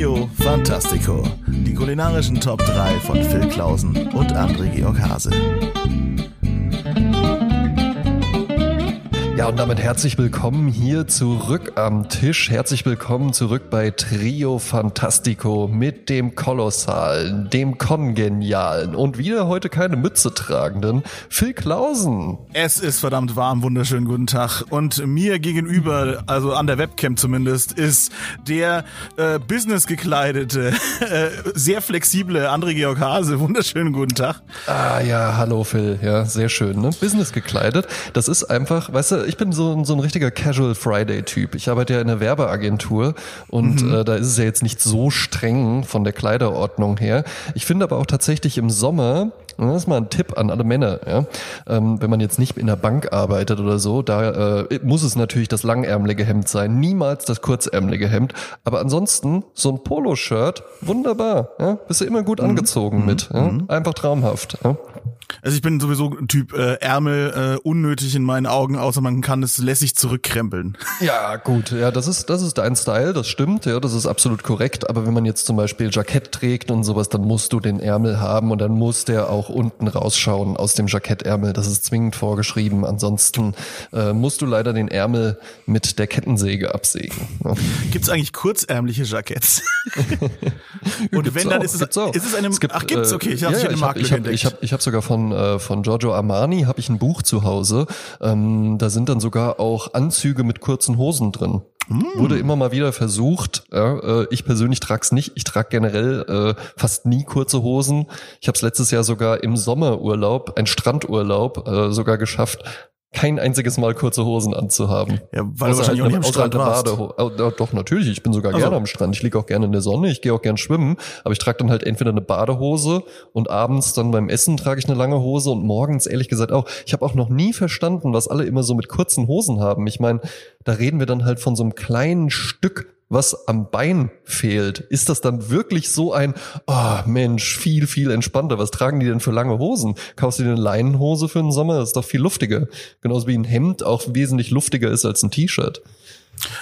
Trio Fantastico. Die kulinarischen Top 3 von Phil Klausen und André Georg Hase. Ja, und damit herzlich willkommen hier zurück am Tisch. Herzlich willkommen zurück bei Trio Fantastico mit dem Kolossalen, dem Kongenialen und wieder heute keine Mütze tragenden Phil Klausen. Es ist verdammt warm, wunderschönen guten Tag. Und mir gegenüber, also an der Webcam zumindest, ist der äh, Business gekleidete, äh, sehr flexible André Georg Hase. Wunderschönen guten Tag. Ah ja, hallo Phil. Ja, sehr schön, ne? Business gekleidet. Das ist einfach, weißt du, ich bin so, so ein richtiger Casual Friday-Typ. Ich arbeite ja in einer Werbeagentur und mhm. äh, da ist es ja jetzt nicht so streng von der Kleiderordnung her. Ich finde aber auch tatsächlich im Sommer, das ist mal ein Tipp an alle Männer, ja, ähm, wenn man jetzt nicht in der Bank arbeitet oder so, da äh, muss es natürlich das langärmelige Hemd sein, niemals das kurzärmelige Hemd. Aber ansonsten so ein Poloshirt, wunderbar, ja, bist du immer gut mhm. angezogen mhm. mit, ja? Einfach traumhaft. Ja? Also ich bin sowieso ein Typ äh, Ärmel äh, unnötig in meinen Augen, außer man kann es lässig zurückkrempeln. Ja, gut, ja, das ist das ist dein Style, das stimmt, ja, das ist absolut korrekt. Aber wenn man jetzt zum Beispiel Jackett trägt und sowas, dann musst du den Ärmel haben und dann muss der auch unten rausschauen aus dem Jackettärmel. Das ist zwingend vorgeschrieben. Ansonsten äh, musst du leider den Ärmel mit der Kettensäge absägen. Ja. Gibt's eigentlich kurzärmliche Jacketts? und wenn dann auch, ist es, ist es eine, es gibt, ach gibt's, okay, ich habe ja, ja, ich hab, ich hab, ich hab, ich hab sogar von von, äh, von Giorgio Armani habe ich ein Buch zu Hause. Ähm, da sind dann sogar auch Anzüge mit kurzen Hosen drin. Mm. Wurde immer mal wieder versucht. Ja, äh, ich persönlich trag's nicht. Ich trage generell äh, fast nie kurze Hosen. Ich habe es letztes Jahr sogar im Sommerurlaub, ein Strandurlaub, äh, sogar geschafft, kein einziges Mal kurze Hosen anzuhaben. Ja, weil außer du wahrscheinlich halt, auch nicht am Strand warst. Oh, doch, natürlich. Ich bin sogar also. gerne am Strand. Ich liege auch gerne in der Sonne. Ich gehe auch gerne schwimmen. Aber ich trage dann halt entweder eine Badehose und abends dann beim Essen trage ich eine lange Hose und morgens ehrlich gesagt auch. Ich habe auch noch nie verstanden, was alle immer so mit kurzen Hosen haben. Ich meine, da reden wir dann halt von so einem kleinen Stück was am Bein fehlt, ist das dann wirklich so ein, oh Mensch, viel, viel entspannter. Was tragen die denn für lange Hosen? Kaufst du dir eine Leinenhose für den Sommer? Das ist doch viel luftiger. Genauso wie ein Hemd auch wesentlich luftiger ist als ein T-Shirt.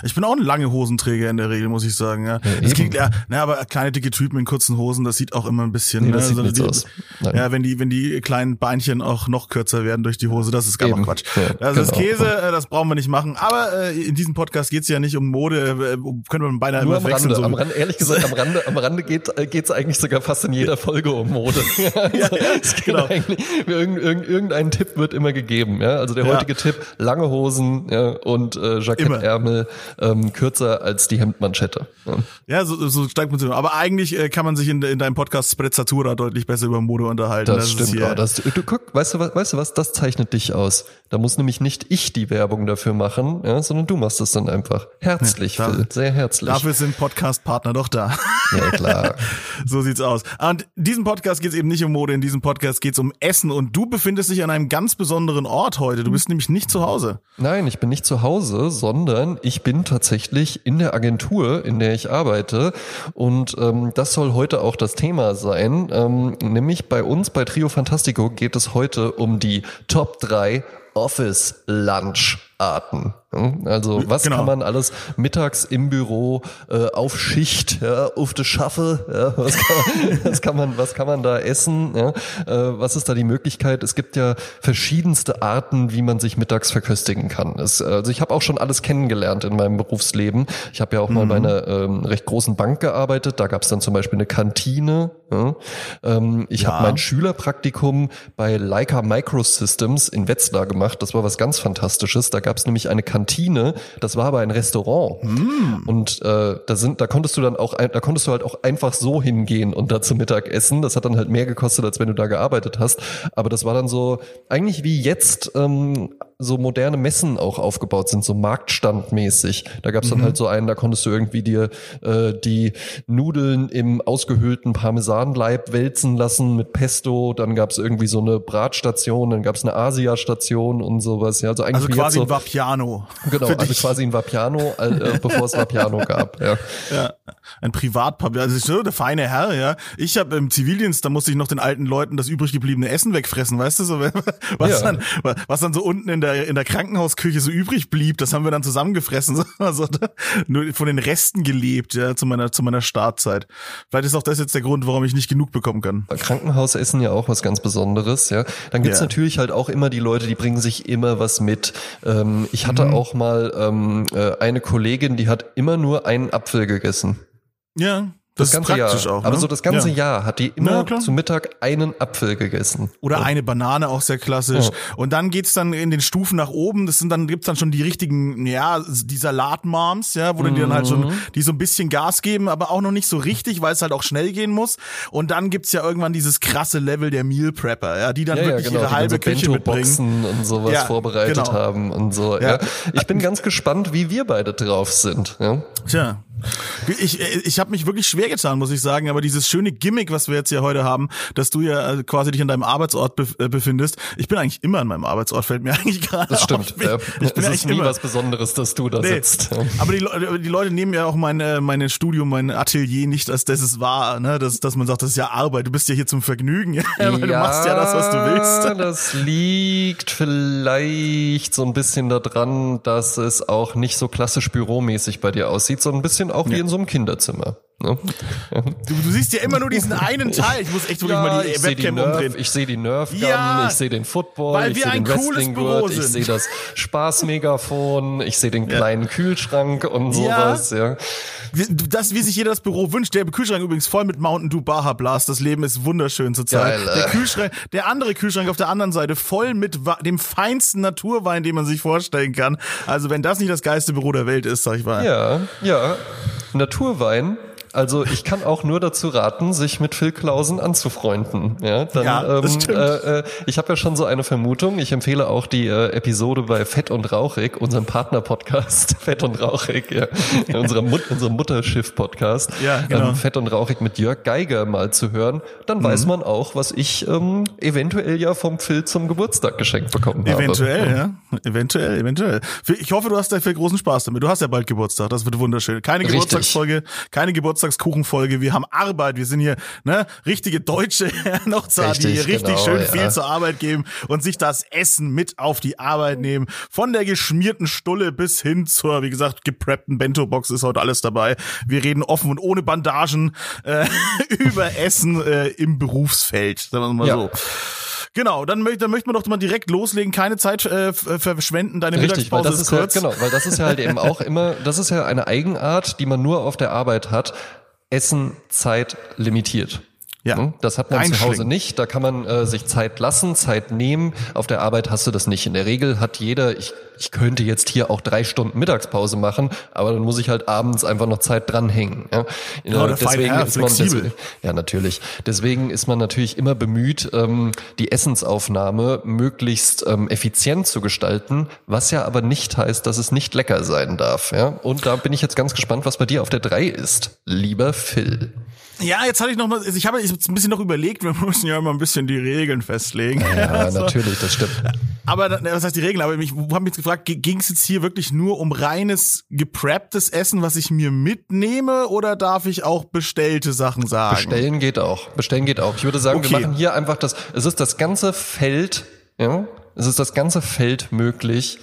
Ich bin auch ein lange Hosenträger in der Regel, muss ich sagen. Ja, es klingt, ja ne, aber kleine dicke Typen in kurzen Hosen, das sieht auch immer ein bisschen. Nee, das ne, sieht also die, aus. Ja, wenn die, wenn die kleinen Beinchen auch noch kürzer werden durch die Hose, das ist gar Quatsch. Ja, das genau. ist Käse, äh, das brauchen wir nicht machen. Aber äh, in diesem Podcast geht's ja nicht um Mode, äh, können wir beinahe Nur immer am wechseln. Rande, so. am Rande, ehrlich gesagt, am Rande, am Rande geht äh, geht's eigentlich sogar fast in jeder Folge um Mode. also, ja, ja, genau. eigentlich, irgendein, irgendein Tipp wird immer gegeben. Ja, also der heutige Tipp: lange Hosen ja, und äh, Jackettärmel. Ähm, kürzer als die Hemdmanschette. Ja, ja so, so steigt man zu. Aber eigentlich äh, kann man sich in, in deinem Podcast Sprezzatura deutlich besser über Mode unterhalten. Das, das stimmt. Ja, das, du guck, weißt du was, weißt du was, das zeichnet dich aus. Da muss nämlich nicht ich die Werbung dafür machen, ja, sondern du machst es dann einfach. Herzlich, ja, Phil, sehr herzlich. Dafür sind Podcast-Partner doch da. Ja, klar. so sieht's aus. Und diesem Podcast geht's eben nicht um Mode, in diesem Podcast geht's um Essen und du befindest dich an einem ganz besonderen Ort heute. Du bist nämlich nicht zu Hause. Nein, ich bin nicht zu Hause, sondern ich bin tatsächlich in der Agentur, in der ich arbeite. Und ähm, das soll heute auch das Thema sein. Ähm, nämlich bei uns bei Trio Fantastico geht es heute um die Top 3 Office Lunch Arten. Also was genau. kann man alles mittags im Büro äh, auf Schicht, ja, auf der Schaffe, ja, was, kann man, was kann man, was kann man da essen? Ja? Äh, was ist da die Möglichkeit? Es gibt ja verschiedenste Arten, wie man sich mittags verköstigen kann. Es, also ich habe auch schon alles kennengelernt in meinem Berufsleben. Ich habe ja auch mhm. mal bei einer ähm, recht großen Bank gearbeitet. Da gab es dann zum Beispiel eine Kantine. Ähm, ich habe mein Schülerpraktikum bei Leica Microsystems in Wetzlar gemacht. Das war was ganz Fantastisches. Da gab es nämlich eine Kantine, das war aber ein Restaurant. Mm. Und äh, da sind, da konntest du dann auch, da konntest du halt auch einfach so hingehen und da zum Mittag essen. Das hat dann halt mehr gekostet, als wenn du da gearbeitet hast. Aber das war dann so eigentlich wie jetzt ähm, so moderne Messen auch aufgebaut sind, so marktstandmäßig. Da gab's dann mhm. halt so einen, da konntest du irgendwie dir äh, die Nudeln im ausgehöhlten Parmesanleib wälzen lassen mit Pesto. Dann gab's irgendwie so eine Bratstation, dann gab's eine Asia-Station und sowas. Ja, also eigentlich also quasi so, ein Vapiano. Genau, also dich. quasi ein Vapiano, äh, bevor es Vapiano gab. Ja. ja, ein Privatpapier. Also so der feine Herr. Ja, ich habe im Zivildienst, da musste ich noch den alten Leuten das übrig gebliebene Essen wegfressen, weißt du so, was ja. dann, was dann so unten in der der, in der Krankenhausküche so übrig blieb, das haben wir dann zusammengefressen, also nur von den Resten gelebt, ja, zu meiner, zu meiner Startzeit. Vielleicht ist auch das jetzt der Grund, warum ich nicht genug bekommen kann. Krankenhausessen ja auch was ganz Besonderes, ja. Dann gibt's ja. natürlich halt auch immer die Leute, die bringen sich immer was mit. Ähm, ich hatte mhm. auch mal ähm, äh, eine Kollegin, die hat immer nur einen Apfel gegessen. Ja. Das, das ganze Jahr. Auch, ne? Aber so das ganze ja. Jahr hat die immer ja, zu Mittag einen Apfel gegessen. Oder ja. eine Banane, auch sehr klassisch. Und dann geht's dann in den Stufen nach oben. Das sind dann gibt's dann schon die richtigen, ja, die Salatmoms, ja, wo mhm. die dann halt schon, mhm. die so ein bisschen Gas geben, aber auch noch nicht so richtig, weil es halt auch schnell gehen muss. Und dann gibt's ja irgendwann dieses krasse Level der Meal Prepper, ja, die dann wirklich genau, ihre halbe so Küche mitbringen und sowas vorbereitet genau. haben und so. Ja. Ich bin ganz gespannt, wie wir beide drauf sind. Ja. Tja, ich, ich habe mich wirklich schwer getan, muss ich sagen, aber dieses schöne Gimmick, was wir jetzt hier heute haben, dass du ja äh, quasi dich an deinem Arbeitsort äh, befindest. Ich bin eigentlich immer an meinem Arbeitsort, fällt mir eigentlich gerade Das stimmt. Auf. Ich, ich bin es ist nie immer. was Besonderes, dass du da nee. sitzt. Aber die, die Leute nehmen ja auch mein, meine Studium, mein Atelier nicht als das es war, ne? dass, dass man sagt, das ist ja Arbeit, du bist ja hier zum Vergnügen, ja, weil du machst ja das, was du willst. das liegt vielleicht so ein bisschen daran, dass es auch nicht so klassisch büromäßig bei dir aussieht, so ein bisschen auch wie in so einem Kinderzimmer. Ne? Du, du, siehst ja immer nur diesen einen Teil. Ich muss echt wirklich ja, mal die Webcam die Nerf, umdrehen. Ich sehe die Nerf Gun, ja, ich sehe den Football, weil ich sehe den Wrestling Gurt, ich sehe das Spaßmegafon, ich sehe den kleinen ja. Kühlschrank und sowas. Ja. Das, wie sich jeder das Büro wünscht. Der Kühlschrank übrigens voll mit Mountain Dew Baja Blast. Das Leben ist wunderschön zurzeit. Der Kühlschrank, der andere Kühlschrank auf der anderen Seite voll mit dem feinsten Naturwein, den man sich vorstellen kann. Also wenn das nicht das geilste Büro der Welt ist, sag ich mal. Ja, ja. Naturwein also ich kann auch nur dazu raten, sich mit Phil Klausen anzufreunden. Ja, dann, ja das ähm, stimmt. Äh, äh, ich habe ja schon so eine Vermutung. Ich empfehle auch die äh, Episode bei Fett und Rauchig, unserem Partner-Podcast Fett und Rauchig, ja, unserem, Mut unserem Mutterschiff-Podcast. Ja, genau. Ähm, Fett und Rauchig mit Jörg Geiger mal zu hören. Dann mhm. weiß man auch, was ich ähm, eventuell ja vom Phil zum Geburtstag geschenkt bekommen habe. Eventuell, ja. Eventuell, eventuell. Ich hoffe, du hast da viel großen Spaß damit. Du hast ja bald Geburtstag. Das wird wunderschön. Keine Geburtstagsfolge, keine Geburtstagsfolge Geburtstagskuchenfolge. Wir haben Arbeit. Wir sind hier ne richtige Deutsche noch da, die hier richtig genau, schön ja. viel zur Arbeit geben und sich das Essen mit auf die Arbeit nehmen. Von der geschmierten Stulle bis hin zur, wie gesagt, gepreppten Bento-Box ist heute alles dabei. Wir reden offen und ohne Bandagen äh, über Essen äh, im Berufsfeld. Sagen wir mal ja. so. Genau, dann, möchte dann möchte man doch mal direkt loslegen, keine Zeit äh, verschwenden, deine Richtig, Mittagspause weil das ist, ist kurz. Ja, genau, weil das ist ja halt eben auch immer, das ist ja eine Eigenart, die man nur auf der Arbeit hat. Essen Zeit limitiert. Ja. Hm? Das hat man zu Hause nicht. Da kann man äh, sich Zeit lassen, Zeit nehmen. Auf der Arbeit hast du das nicht. In der Regel hat jeder, ich, ich könnte jetzt hier auch drei Stunden Mittagspause machen, aber dann muss ich halt abends einfach noch Zeit dranhängen. Ja, ja deswegen ist man deswegen, ja natürlich. Deswegen ist man natürlich immer bemüht, ähm, die Essensaufnahme möglichst ähm, effizient zu gestalten, was ja aber nicht heißt, dass es nicht lecker sein darf. Ja, und da bin ich jetzt ganz gespannt, was bei dir auf der drei ist, lieber Phil. Ja, jetzt hatte ich noch mal, ich habe jetzt ein bisschen noch überlegt, wir müssen ja immer ein bisschen die Regeln festlegen. Ja, also, natürlich, das stimmt. Aber was heißt die Regeln? Aber ich habe mich jetzt gefragt, ging es jetzt hier wirklich nur um reines geprepptes Essen, was ich mir mitnehme, oder darf ich auch bestellte Sachen sagen? Bestellen geht auch. Bestellen geht auch. Ich würde sagen, okay. wir machen hier einfach das. Es ist das ganze Feld. Ja, es ist das ganze Feld möglich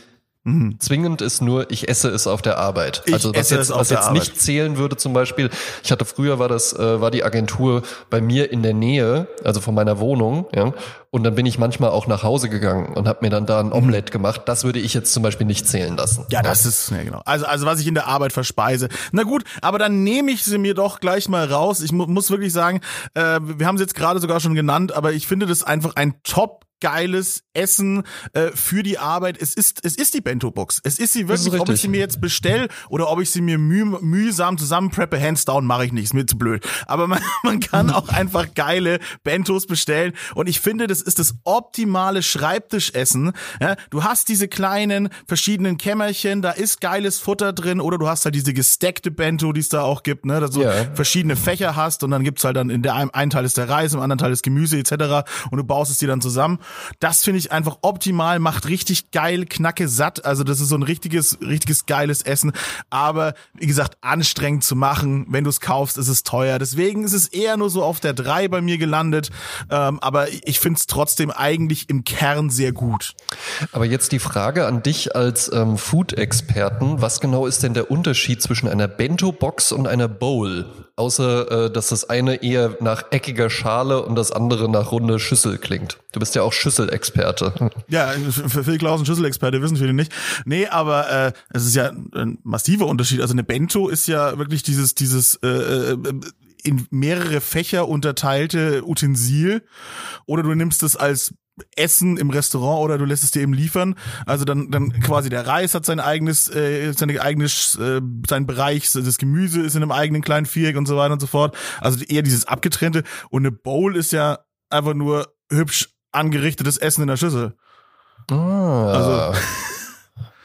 Mhm. Zwingend ist nur, ich esse es auf der Arbeit. Ich also was jetzt, was jetzt nicht zählen würde zum Beispiel, ich hatte früher war das, äh, war die Agentur bei mir in der Nähe, also von meiner Wohnung, ja, und dann bin ich manchmal auch nach Hause gegangen und habe mir dann da ein mhm. Omelett gemacht. Das würde ich jetzt zum Beispiel nicht zählen lassen. Ja, das ist, ja genau. Also, also was ich in der Arbeit verspeise. Na gut, aber dann nehme ich sie mir doch gleich mal raus. Ich mu muss wirklich sagen, äh, wir haben sie jetzt gerade sogar schon genannt, aber ich finde das einfach ein Top geiles Essen äh, für die Arbeit. Es ist es ist die Bento Box. Es ist sie wirklich, ist ob ich sie mir jetzt bestell oder ob ich sie mir müh mühsam zusammenpreppe, hands down mache ich nicht, ist mir zu blöd. Aber man, man kann auch einfach geile Bentos bestellen und ich finde, das ist das optimale Schreibtischessen. Ja, du hast diese kleinen verschiedenen Kämmerchen, da ist geiles Futter drin oder du hast halt diese gesteckte Bento, die es da auch gibt, ne, dass du yeah. verschiedene Fächer hast und dann gibt's halt dann in der einen Teil ist der Reis, im anderen Teil ist Gemüse etc. und du baust es dir dann zusammen Das finde ich einfach optimal, macht richtig geil, knacke satt. Also das ist so ein richtiges, richtiges geiles Essen. Aber wie gesagt, anstrengend zu machen. Wenn du es kaufst, ist es teuer. Deswegen ist es eher nur so auf der drei bei mir gelandet. Ähm, aber ich finde es trotzdem eigentlich im Kern sehr gut. Aber jetzt die Frage an dich als ähm, Food-Experten. Was genau ist denn der Unterschied zwischen einer Bento-Box und einer Bowl? Außer, äh, dass das eine eher nach eckiger Schale und das andere nach runde Schüssel klingt. Du bist ja auch Schüsselexperte. Ja, für Phil Klausen Schüsselexperte wissen viele nicht. Nee, aber äh, es ist ja ein massiver Unterschied. Also eine Bento ist ja wirklich dieses, dieses äh, äh in mehrere Fächer unterteilte Utensil. Oder du nimmst es als Essen im Restaurant oder du lässt es dir eben liefern. Also dann, dann quasi der Reis hat sein eigenes, äh, seine eigenes, äh, sein Bereich, das Gemüse ist in einem eigenen kleinen Viereck und so weiter und so fort. Also eher dieses abgetrennte. Und eine Bowl ist ja einfach nur hübsch angerichtetes Essen in der Schüssel. Ah. Also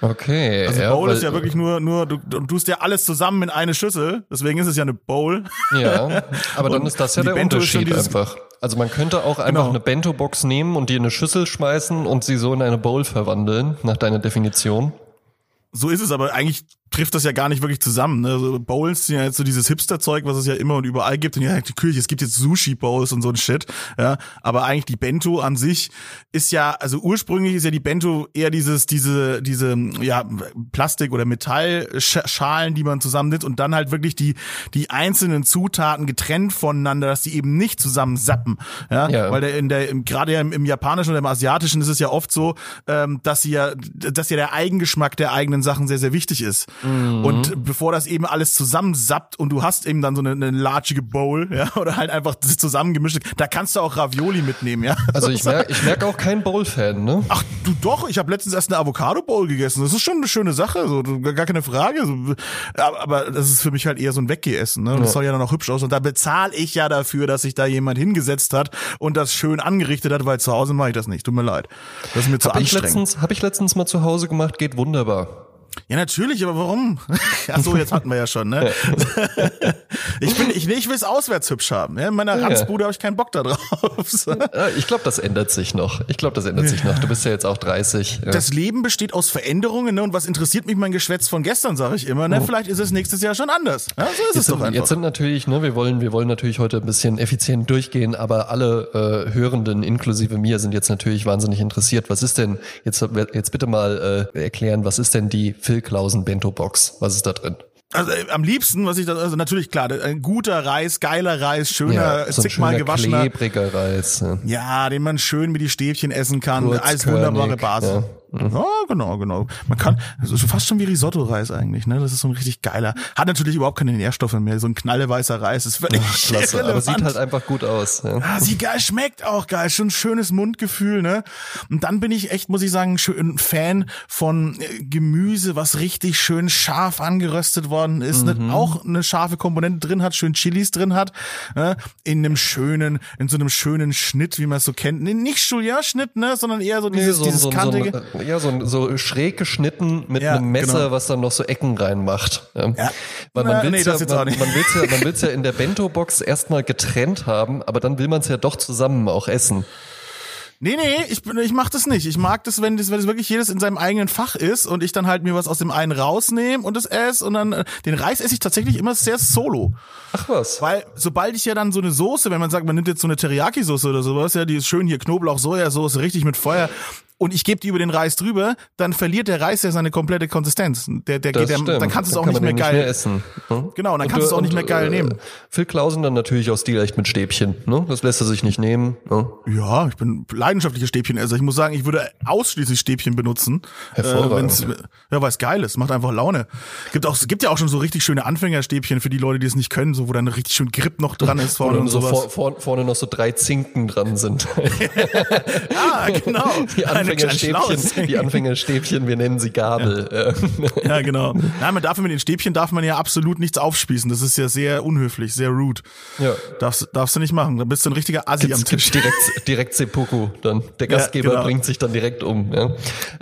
Okay. Also ja, Bowl ist ja wirklich nur, nur du, du tust ja alles zusammen in eine Schüssel, deswegen ist es ja eine Bowl. Ja, aber dann ist das ja der Bento Unterschied einfach. Also man könnte auch einfach genau. eine Bento-Box nehmen und die in eine Schüssel schmeißen und sie so in eine Bowl verwandeln, nach deiner Definition. So ist es aber eigentlich trifft das ja gar nicht wirklich zusammen. Ne? Also Bowls sind ja jetzt so dieses Hipster-Zeug, was es ja immer und überall gibt. Und ja, Küche, es gibt jetzt Sushi-Bowls und so ein Shit. Ja, aber eigentlich die Bento an sich ist ja, also ursprünglich ist ja die Bento eher dieses, diese, diese, ja, Plastik- oder Metallschalen, die man zusammennimmt und dann halt wirklich die, die einzelnen Zutaten getrennt voneinander, dass die eben nicht zusammen sappen. Ja, ja. weil der in der, gerade ja im, im Japanischen oder im Asiatischen ist es ja oft so, ähm, dass sie ja, dass ja der Eigengeschmack der eigenen Sachen sehr, sehr wichtig ist. Mhm. Und bevor das eben alles zusammensappt und du hast eben dann so eine, eine latschige Bowl, ja, oder halt einfach zusammengemischt, da kannst du auch Ravioli mitnehmen, ja. Also ich merke ich merk auch kein Bowl-Fan, ne? Ach, du doch, ich habe letztens erst eine Avocado-Bowl gegessen. Das ist schon eine schöne Sache, so gar keine Frage. Aber das ist für mich halt eher so ein Weggehessen, ne? Und das soll ja dann auch hübsch aus. Und da bezahle ich ja dafür, dass sich da jemand hingesetzt hat und das schön angerichtet hat, weil zu Hause mache ich das nicht. Tut mir leid. Das ist mir zu hab anstrengend. Ich letztens, hab ich letztens mal zu Hause gemacht, geht wunderbar. Ja, natürlich, aber warum? Ach so, jetzt hatten wir ja schon, ne? ich bin, ich, ich will es auswärts hübsch haben. Ja? In meiner ja. Ranzbude habe ich keinen Bock da drauf. ich glaube, das ändert sich noch. Ich glaube, das ändert sich noch. Du bist ja jetzt auch 30. Das Leben besteht aus Veränderungen, ne? Und was interessiert mich mein Geschwätz von gestern, sage ich immer, ne? Oh. Vielleicht ist es nächstes Jahr schon anders. Ja, so ist jetzt es doch einfach. Jetzt sind natürlich, ne, wir wollen, wir wollen natürlich heute ein bisschen effizient durchgehen, aber alle äh, Hörenden, inklusive mir, sind jetzt natürlich wahnsinnig interessiert. Was ist denn, jetzt, jetzt bitte mal äh, erklären, was ist denn die Phil Klausen Bento-Box. Was ist da drin? Also äh, am liebsten, was ich da, also natürlich klar, ein guter Reis, geiler Reis, schöner, ja, so zigmal gewaschener. Klebriger Reis. Ja. ja. den man schön mit die Stäbchen essen kann. Als wunderbare Basis. Ja. Mhm. Ja, genau, genau. Man kann, also fast schon wie Risotto-Reis eigentlich, ne? Das ist so ein richtig geiler. Hat natürlich überhaupt keine Nährstoffe mehr. So ein knalleweißer Reis ist völlig Ach, klasse, aber sieht halt einfach gut aus. Ja. Ah, sieht geil, schmeckt auch geil. Schon ein schönes Mundgefühl, ne? Und dann bin ich echt, muss ich sagen, ein Fan von äh, Gemüse, was richtig schön scharf angeröstet worden ist, ne? mhm. ne? auch eine scharfe Komponente drin hat, schön Chilis drin hat, ne? in einem schönen, in so einem schönen Schnitt, wie man es so kennt. Nee, nicht Julian-Schnitt, ne? Sondern eher so dieses, nee, so, dieses so, kantige. So ja, so, so schräg geschnitten mit ja, einem Messer, genau. was dann noch so Ecken reinmacht. Ja. ja. Man will nee, ja, man, man will's ja, man will's ja in der Bento-Box erstmal getrennt haben, aber dann will man es ja doch zusammen auch essen. Nee, nee, ich, ich mach das nicht. Ich mag das, wenn das, wenn das wirklich jedes in seinem eigenen Fach ist und ich dann halt mir was aus dem einen rausnehme und das esse und dann äh, den Reis esse ich tatsächlich immer sehr solo. Ach was. Weil sobald ich ja dann so eine Soße, wenn man sagt, man nimmt jetzt so eine Teriyaki-Soße oder sowas, ja, die ist schön hier Knoblauch, Sojasauce, richtig mit Feuer, und ich gebe die über den Reis drüber, dann verliert der Reis ja seine komplette Konsistenz. Der, der geht, der, dann kannst du es auch nicht mehr geil nicht mehr essen. Hm? Genau, dann kannst du es auch nicht mehr geil äh, nehmen. Phil Klausen dann natürlich aus Stil echt mit Stäbchen. Ne? Das lässt er sich nicht nehmen. Ne? Ja, ich bin leidenschaftlicher Stäbchenesser. Ich muss sagen, ich würde ausschließlich Stäbchen benutzen. Hervorragend. Äh, ja, weil es geil ist, macht einfach Laune. Gibt auch, gibt ja auch schon so richtig schöne Anfängerstäbchen für die Leute, die es nicht können, so wo dann richtig schön Grip noch dran ist vorne und, und so vor, vor, vorne noch so drei Zinken dran sind. ah, genau. Die Anfängerstäbchen die Anfängerstäbchen, wir nennen sie Gabel. Ja, ja genau. Nein, man darf mit den Stäbchen darf man ja absolut nichts aufspießen. Das ist ja sehr unhöflich, sehr rude. Ja. Darfst, darfst du nicht machen. Da bist du ein richtiger Assi Gibt's, am Tisch. Direkt, direkt Seppuku. Dann der Gastgeber ja, genau. bringt sich dann direkt um. Ja.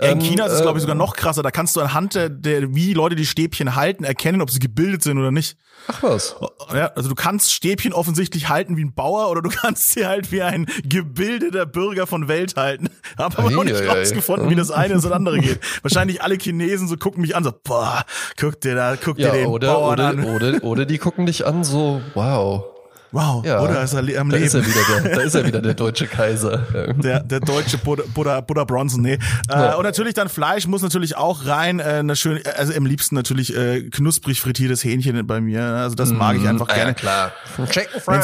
Ja, in China ähm, ist es, glaube ich, sogar noch krasser. Da kannst du anhand der, der, wie die Leute die Stäbchen halten, erkennen, ob sie gebildet sind oder nicht. Ach was. Ja, also du kannst Stäbchen offensichtlich halten wie ein Bauer oder du kannst sie halt wie ein gebildeter Bürger von Welt halten. Hab aber noch nicht rausgefunden, wie das eine und das andere geht. Wahrscheinlich alle Chinesen so gucken mich an, so, boah, guck dir da, guck dir den oder, Bauern oder, an. Oder, oder die gucken dich an so, wow. Wow, ja, oder ist er am da Leben? Ist er wieder der, da ist er wieder der deutsche Kaiser. Der, der deutsche Buddha, Buddha, Buddha Bronson, nee. Äh, ja. Und natürlich dann Fleisch muss natürlich auch rein. Äh, eine schöne, also im liebsten natürlich äh, knusprig frittiertes Hähnchen bei mir. Also das mag ich mhm. einfach gerne. Ja, klar. Chicken Fry.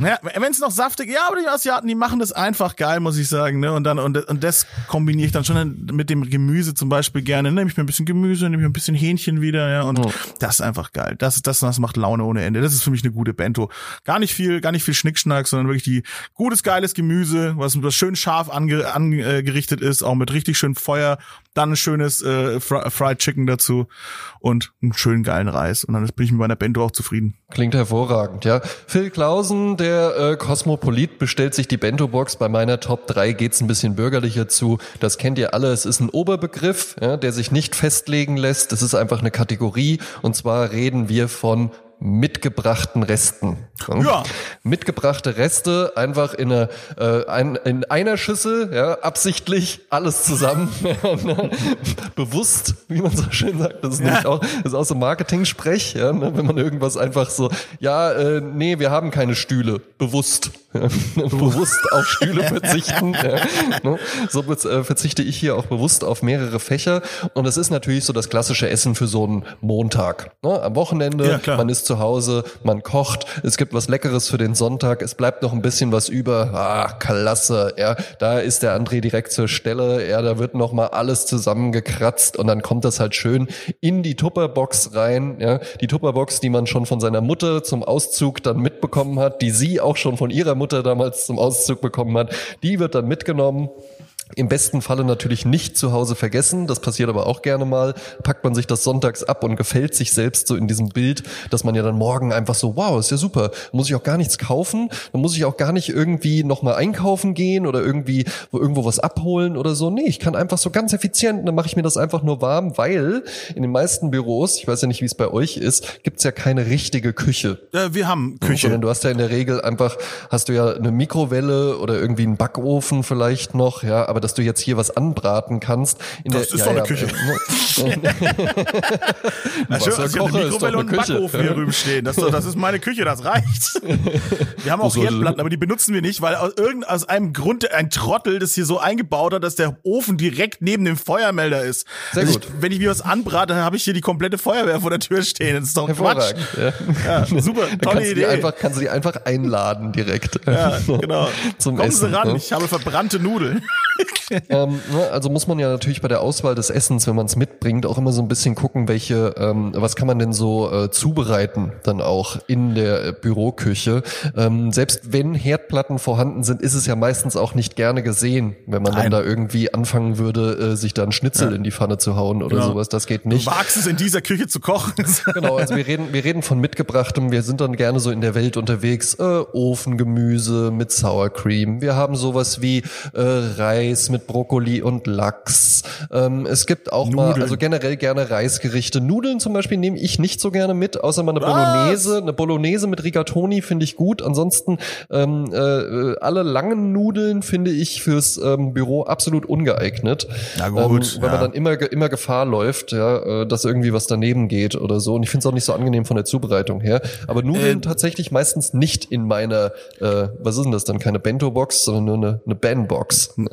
Ja, wenn es noch saftig, ja, aber die Asiaten, die machen das einfach geil, muss ich sagen. Ne? Und dann und, und das kombiniere ich dann schon mit dem Gemüse zum Beispiel gerne. Nehme ich mir ein bisschen Gemüse, nehme ich mir ein bisschen Hähnchen wieder, ja. Und oh. das ist einfach geil. Das, das, das macht Laune ohne Ende. Das ist für mich eine gute Bento. Gar nicht viel, gar nicht viel Schnickschnack, sondern wirklich die gutes, geiles Gemüse, was, was schön scharf ange, angerichtet ist, auch mit richtig schön Feuer, dann ein schönes äh, Fried Chicken dazu und einen schönen geilen Reis. Und dann bin ich mit meiner Bento auch zufrieden. Klingt hervorragend, ja. Phil Klausen, der äh, Kosmopolit, bestellt sich die Bento-Box. Bei meiner Top 3 geht's ein bisschen bürgerlicher zu. Das kennt ihr alle. Es ist ein Oberbegriff, ja, der sich nicht festlegen lässt. Es ist einfach eine Kategorie. Und zwar reden wir von mitgebrachten Resten. Ja. Mitgebrachte Reste einfach in, einer, äh, ein, in einer Schüssel, ja, absichtlich alles zusammen, bewusst, wie man so schön sagt. Das ist ja. auch, das ist auch so Marketing-Sprech, ja, ne? wenn man irgendwas einfach so, ja, äh, nee, wir haben keine Stühle, bewusst. bewusst auf Stühle verzichten. ne? So äh, verzichte ich hier auch bewusst auf mehrere Fächer. Und das ist natürlich so das klassische Essen für so einen Montag. Ne? Am Wochenende, man ist zu Hause, man kocht, es gibt was Leckeres für den Sonntag, es bleibt noch ein bisschen was über. Ah, klasse. Ja, da ist der André direkt zur Stelle. Ja, da wird noch mal alles zusammengekratzt und dann kommt das halt schön in die Tupperbox rein. Ja, die Tupperbox, die man schon von seiner Mutter zum Auszug dann mitbekommen hat, die sie auch schon von ihrer Mutter damals zum Auszug bekommen hat, die wird dann mitgenommen im besten Falle natürlich nicht zu Hause vergessen, das passiert aber auch gerne mal. Packt man sich das sonntags ab und gefällt sich selbst so in diesem Bild, dass man ja dann morgen einfach so, wow, ist ja super, muss ich auch gar nichts kaufen, dann muss ich auch gar nicht irgendwie nochmal einkaufen gehen oder irgendwie wo irgendwo was abholen oder so. Nee, ich kann einfach so ganz effizient, dann mache ich mir das einfach nur warm, weil in den meisten Büros, ich weiß ja nicht, wie es bei euch ist, gibt's ja keine richtige Küche. Äh, wir haben Küche. Sondern du hast ja in der Regel einfach, hast du ja eine Mikrowelle oder irgendwie einen Backofen vielleicht noch, ja, aber dass du jetzt hier was anbraten kannst. Das der, ist ja, doch eine ja, Küche. Äh, also, also ich habe eine Mikrowelle und einen Backofen hier drüben stehen. Das, das ist meine Küche, das reicht. Wir haben auch Herdplatten, aber die benutzen wir nicht, weil aus, irgend, aus einem Grund ein Trottel das hier so eingebaut hat, dass der Ofen direkt neben dem Feuermelder ist. Sehr also gut. Ich, wenn ich mir was anbrate, habe ich hier die komplette Feuerwehr vor der Tür stehen. Das ist doch Quatsch. Ja. ja super, tolle Idee. einfach, kannst du die einfach einladen direkt. Ja, genau. Zum Kommen Essen, Sie ran, ne? ich habe verbrannte Nudeln. Ähm, ne, also muss man ja natürlich bei der Auswahl des Essens, wenn man es mitbringt, auch immer so ein bisschen gucken, welche, ähm, was kann man denn so äh, zubereiten dann auch in der äh, Büroküche. Ähm, selbst wenn Herdplatten vorhanden sind, ist es ja meistens auch nicht gerne gesehen, wenn man Nein. dann da irgendwie anfangen würde, äh, sich da einen Schnitzel ja. in die Pfanne zu hauen oder genau. sowas. Das geht nicht. Du wagst es in dieser Küche zu kochen. genau, also wir reden, wir reden von mitgebrachtem. Wir sind dann gerne so in der Welt unterwegs. Äh, Ofengemüse mit Sour Cream. Wir haben sowas wie äh, Reis mit Brokkoli und Lachs. Ähm, es gibt auch Nudeln. mal, also generell gerne Reisgerichte. Nudeln zum Beispiel nehme ich nicht so gerne mit, außer mal eine Was? Bolognese. Eine Bolognese mit Rigatoni finde ich gut. Ansonsten ähm, äh, alle langen Nudeln finde ich fürs ähm, Büro absolut ungeeignet. Na gut. Ähm, weil ja. man dann immer, immer Gefahr läuft, ja, äh, dass irgendwie was daneben geht oder so. Und ich finde es auch nicht so angenehm von der Zubereitung her. Aber Nudeln äh, tatsächlich meistens nicht in meiner, äh, was ist denn das dann? Keine Bento-Box, sondern nur eine, eine Ben-Box. Eine,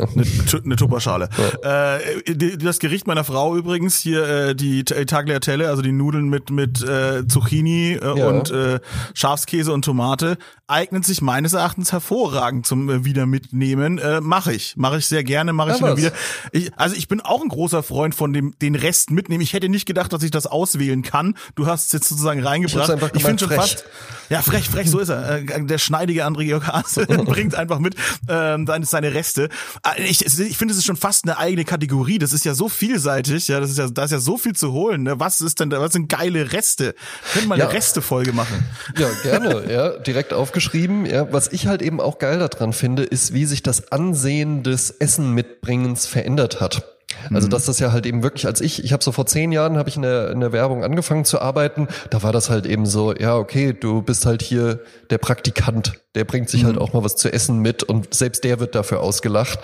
eine Tupperschale. Ja. Äh, das Gericht meiner Frau übrigens hier äh, die Tagliatelle, also die Nudeln mit mit äh, Zucchini äh, ja. und äh, Schafskäse und Tomate, eignet sich meines Erachtens hervorragend zum äh, wieder mitnehmen. Äh, mache ich, mache ich sehr gerne, mache ich ja, wieder. Ich, also ich bin auch ein großer Freund von dem den Rest mitnehmen. Ich hätte nicht gedacht, dass ich das auswählen kann. Du hast es jetzt sozusagen reingebracht. Ich, ich finde schon fast ja frech, frech, so ist er. Äh, der schneidige André Georg bringt einfach mit ähm, seine, seine Reste. Äh, ich ich, ich finde, es ist schon fast eine eigene Kategorie. Das ist ja so vielseitig, ja, das ist ja, da ist ja so viel zu holen. Ne? Was ist denn da, was sind geile Reste? Können wir mal ja. eine Restefolge machen. Ja, gerne, ja, direkt aufgeschrieben. Ja, was ich halt eben auch geil daran finde, ist, wie sich das Ansehen des Essen mitbringens verändert hat. Also mhm. dass das ja halt eben wirklich, als ich, ich habe so vor zehn Jahren habe ich in der, in der Werbung angefangen zu arbeiten, da war das halt eben so, ja okay, du bist halt hier der Praktikant, der bringt sich mhm. halt auch mal was zu essen mit und selbst der wird dafür ausgelacht.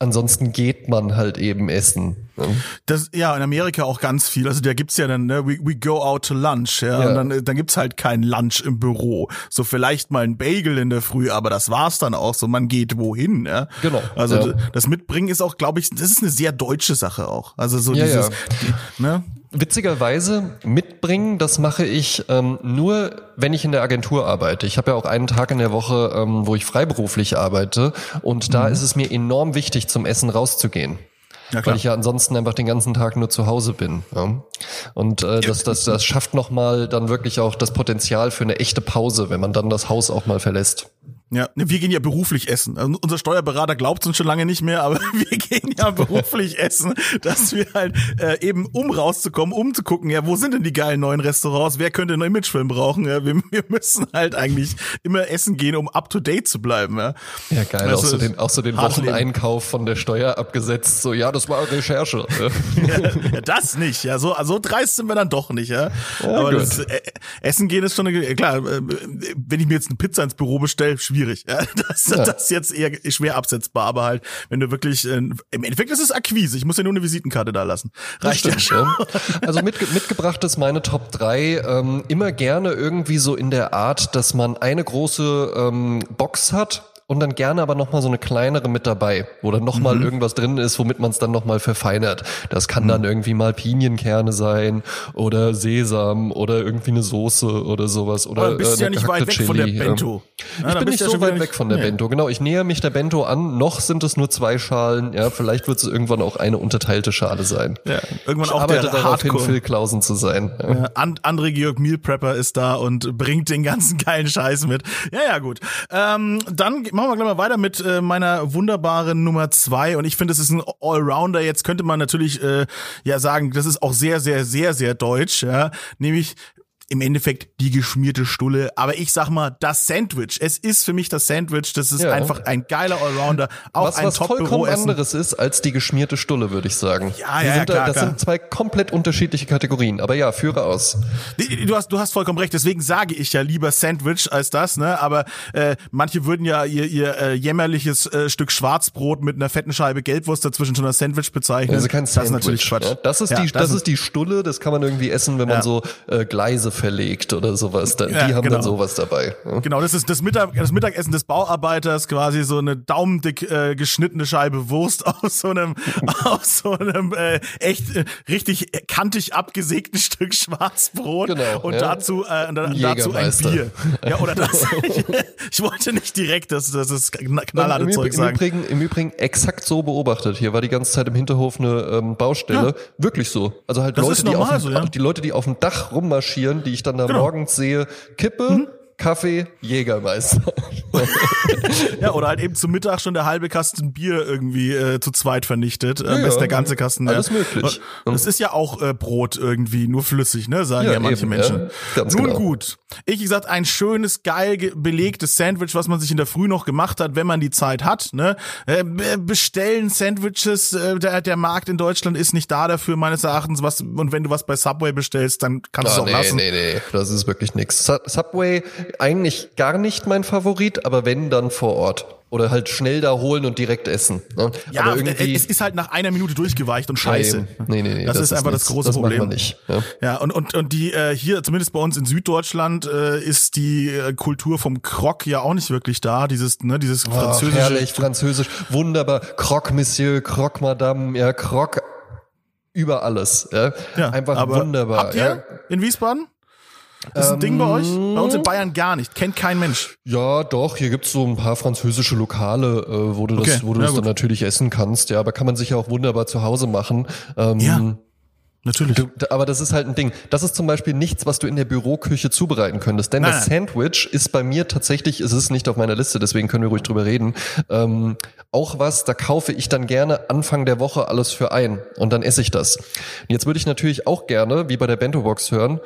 Ansonsten geht man halt eben essen. Ne? Das, ja, in Amerika auch ganz viel. Also da gibt's ja dann, ne, we, we go out to lunch, ja, ja. und dann, dann gibt's halt kein Lunch im Büro. So vielleicht mal ein Bagel in der Früh, aber das war's dann auch so. Man geht wohin, ja. Genau. Also ja. das Mitbringen ist auch, glaube ich, das ist eine sehr deutsche Sache auch. Also so ja, dieses, die, ne? Witzigerweise mitbringen, das mache ich ähm, nur, wenn ich in der Agentur arbeite. Ich habe ja auch einen Tag in der Woche, ähm, wo ich freiberuflich arbeite und da mhm. ist es mir enorm wichtig, zum Essen rauszugehen. Ja, weil ich ja ansonsten einfach den ganzen Tag nur zu Hause bin. Ja. Und äh, das, das, das schafft nochmal dann wirklich auch das Potenzial für eine echte Pause, wenn man dann das Haus auch mal verlässt. Ja, wir gehen ja beruflich essen. Also unser Steuerberater glaubt uns schon lange nicht mehr, aber wir gehen ja beruflich essen, dass wir halt äh, eben, um rauszukommen, um zu gucken, ja, wo sind denn die geilen neuen Restaurants? Wer könnte einen Imagefilm brauchen? Ja, wir, wir müssen halt eigentlich immer essen gehen, um up to date zu bleiben. Ja, ja geil. Also, auch, so den, auch so den Wocheneinkauf von der Steuer abgesetzt. So, ja, das war Recherche. ja, das nicht. Ja, so also dreist sind wir dann doch nicht. Ja, ja aber das, äh, Essen gehen ist schon eine, klar. Äh, wenn ich mir jetzt eine Pizza ins Büro bestelle, schwierig schwierig. Ja, das, ja. das ist jetzt eher schwer absetzbar, aber halt, wenn du wirklich, äh, im Endeffekt ist es Akquise. Ich muss ja nur eine Visitenkarte da lassen. Reicht ja schon. Also mit, mitgebracht ist meine Top 3 ähm, immer gerne irgendwie so in der Art, dass man eine große ähm, Box hat und dann gerne aber nochmal so eine kleinere mit dabei, wo dann nochmal mhm. irgendwas drin ist, womit man es dann nochmal verfeinert. Das kann mhm. dann irgendwie mal Pinienkerne sein oder Sesam oder irgendwie eine Soße oder sowas. Oder aber bist äh, ja nicht weit weg Chili. von der Bento. Ja, ich bin nicht so weit weg von der nee. Bento, genau. Ich näher mich der Bento an. Noch sind es nur zwei Schalen. Ja, vielleicht wird es irgendwann auch eine unterteilte Schale sein. Ja, irgendwann ich auch arbeite der darauf hin, Phil Klausen zu sein. Ja. Ja, And, André Georg Meal Prepper ist da und bringt den ganzen geilen Scheiß mit. Ja, ja, gut. Ähm, dann machen wir gleich mal weiter mit äh, meiner wunderbaren Nummer zwei und ich finde, es ist ein Allrounder. Jetzt könnte man natürlich äh, ja sagen, das ist auch sehr, sehr, sehr, sehr deutsch, ja, nämlich im Endeffekt die geschmierte Stulle. Aber ich sag mal, das Sandwich. Es ist für mich das Sandwich. Das ist ja. einfach ein geiler Allrounder. Auch was, ein was vollkommen anderes ist als die geschmierte Stulle, würde ich sagen. Ja, ja, ja klar, Das klar. sind zwei komplett unterschiedliche Kategorien. Aber ja, führe aus. Du hast, du hast vollkommen recht. Deswegen sage ich ja lieber Sandwich als das. Ne? Aber äh, manche würden ja ihr, ihr äh, jämmerliches äh, Stück Schwarzbrot mit einer fetten Scheibe Gelbwurst dazwischen schon als Sandwich bezeichnen. Also kein Sandwich. Das ist natürlich Quatsch. Ja, das ist die, das, das ist die Stulle. Das kann man irgendwie essen, wenn man so äh, Gleise verlegt oder sowas. Dann, ja, die haben genau. dann sowas dabei. Ja. Genau, das ist das, Mittag, das Mittagessen des Bauarbeiters, quasi so eine daumendick äh, geschnittene Scheibe Wurst aus so einem, aus so einem äh, echt äh, richtig kantig abgesägten Stück Schwarzbrot genau, und ja. dazu äh, dazu ein Bier. Ja, oder das. ich, ich wollte nicht direkt das, das ist knallharte Im, Zeug sagen. Im Übrigen, Im Übrigen exakt so beobachtet. Hier war die ganze Zeit im Hinterhof eine ähm, Baustelle. Wirklich so. Also halt das Leute, die, auf so, die Leute, die auf dem Dach rummarschieren, die ich dann da genau. morgens sehe, Kippe, mhm. Kaffee, Jägermeister. ja, oder halt eben zum Mittag schon der halbe Kasten Bier irgendwie äh, zu zweit vernichtet. Äh, ja, ja, der ganze Kasten. Alles ja. möglich. Das ist ja auch äh, Brot irgendwie, nur flüssig, ne? Sagen ja, ja manche eben, Menschen. Nun genau. gut. Ich gesagt, ein schönes, geil belegtes Sandwich, was man sich in der Früh noch gemacht hat, wenn man die Zeit hat. Ne? Äh, bestellen Sandwiches, äh, der, der Markt in Deutschland ist nicht da dafür, meines Erachtens. Was, und wenn du was bei Subway bestellst, dann kannst du es auch nee, lassen. Nee, nee, nee, das ist wirklich nix. Subway eigentlich gar nicht mein Favorit, aber wenn, dann vor Ort. Oder halt schnell da holen und direkt essen. Ne? Ja, aber irgendwie es ist halt nach einer Minute durchgeweicht und scheiße. Nee, nee, nee. Das, das ist einfach nichts. das große das Problem. Man nicht. Ja, ja und, und, und die äh, hier, zumindest bei uns in Süddeutschland, äh, ist die äh, Kultur vom Croc ja auch nicht wirklich da. Dieses, ne, dieses französische. Oh, herrlich, französisch, wunderbar. Croc Monsieur, Croc Madame, ja, Croc über alles. Ja, ja einfach wunderbar. Habt ihr ja. in Wiesbaden? Ist ein Ding bei euch? Bei uns in Bayern gar nicht. Kennt kein Mensch. Ja, doch. Hier gibt's so ein paar französische Lokale, äh, wo du das, okay. wo du ja, das dann natürlich essen kannst. Ja, aber kann man sich ja auch wunderbar zu Hause machen. Ähm, ja. Natürlich. Du, aber das ist halt ein Ding. Das ist zum Beispiel nichts, was du in der Büroküche zubereiten könntest. Denn nein, das Sandwich ist bei mir tatsächlich, es ist nicht auf meiner Liste, deswegen können wir ruhig drüber reden. Ähm, auch was, da kaufe ich dann gerne Anfang der Woche alles für ein und dann esse ich das. Und jetzt würde ich natürlich auch gerne, wie bei der Bento Box hören,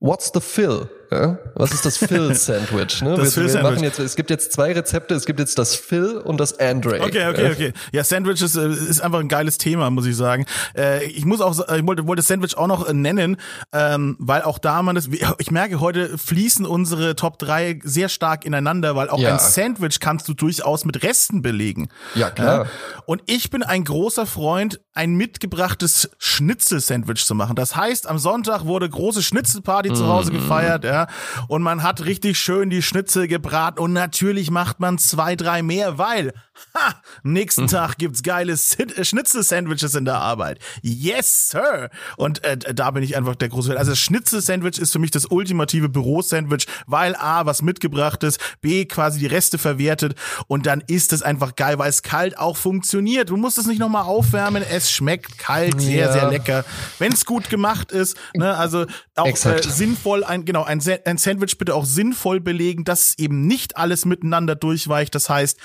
What's the fill? Ja? Was ist das Phil-Sandwich? Ne? Das wir, wir machen jetzt, es gibt jetzt zwei Rezepte, es gibt jetzt das Phil und das Andre. Okay, okay, okay. Ja, Sandwich ist, äh, ist einfach ein geiles Thema, muss ich sagen. Äh, ich muss auch, ich wollte, wollte Sandwich auch noch äh, nennen, ähm, weil auch da man das, ich merke, heute fließen unsere Top 3 sehr stark ineinander, weil auch ja. ein Sandwich kannst du durchaus mit Resten belegen. Ja, klar. Und ich bin ein großer Freund, ein mitgebrachtes Schnitzel-Sandwich zu machen. Das heißt, am Sonntag wurde große Schnitzelparty mm. zu Hause gefeiert, ja und man hat richtig schön die Schnitzel gebraten. Und natürlich macht man zwei, drei mehr, weil Ha! Nächsten hm. Tag gibt's geile äh, Schnitzel-Sandwiches in der Arbeit. Yes, Sir! Und äh, da bin ich einfach der große Also das Schnitzel-Sandwich ist für mich das ultimative Bürosandwich, weil A, was mitgebracht ist, B, quasi die Reste verwertet und dann ist es einfach geil, weil es kalt auch funktioniert. Du musst es nicht nochmal aufwärmen, es schmeckt kalt, sehr, ja. sehr lecker. Wenn es gut gemacht ist, ne, also auch äh, sinnvoll, ein, genau, ein, ein Sandwich bitte auch sinnvoll belegen, dass eben nicht alles miteinander durchweicht. Das heißt,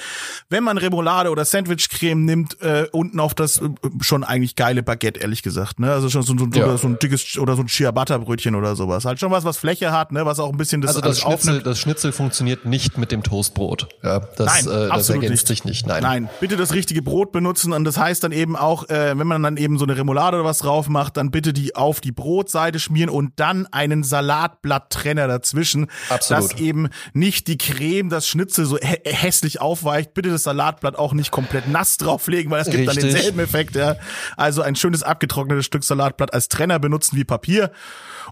wenn man Remoulade oder Sandwichcreme nimmt, äh, unten auf das äh, schon eigentlich geile Baguette, ehrlich gesagt. Ne? Also schon so, so, ja. so ein dickes oder so ein Ciabatta-Brötchen oder sowas. Halt schon was, was Fläche hat, ne? was auch ein bisschen das Also das Schnitzel, aufnimmt. das Schnitzel funktioniert nicht mit dem Toastbrot. Ja, das, Nein, äh, das ergänzt nicht. sich nicht. Nein. Nein, bitte das richtige Brot benutzen und das heißt dann eben auch, äh, wenn man dann eben so eine Remoulade oder was drauf macht, dann bitte die auf die Brotseite schmieren und dann einen Salatblatttrenner dazwischen, Absolut. dass eben nicht die Creme das Schnitzel so hä hässlich aufweicht. Bitte das Salat Salatblatt auch nicht komplett nass drauflegen, weil es gibt Richtig. dann denselben Effekt. Ja. Also ein schönes abgetrocknetes Stück Salatblatt als Trenner benutzen wie Papier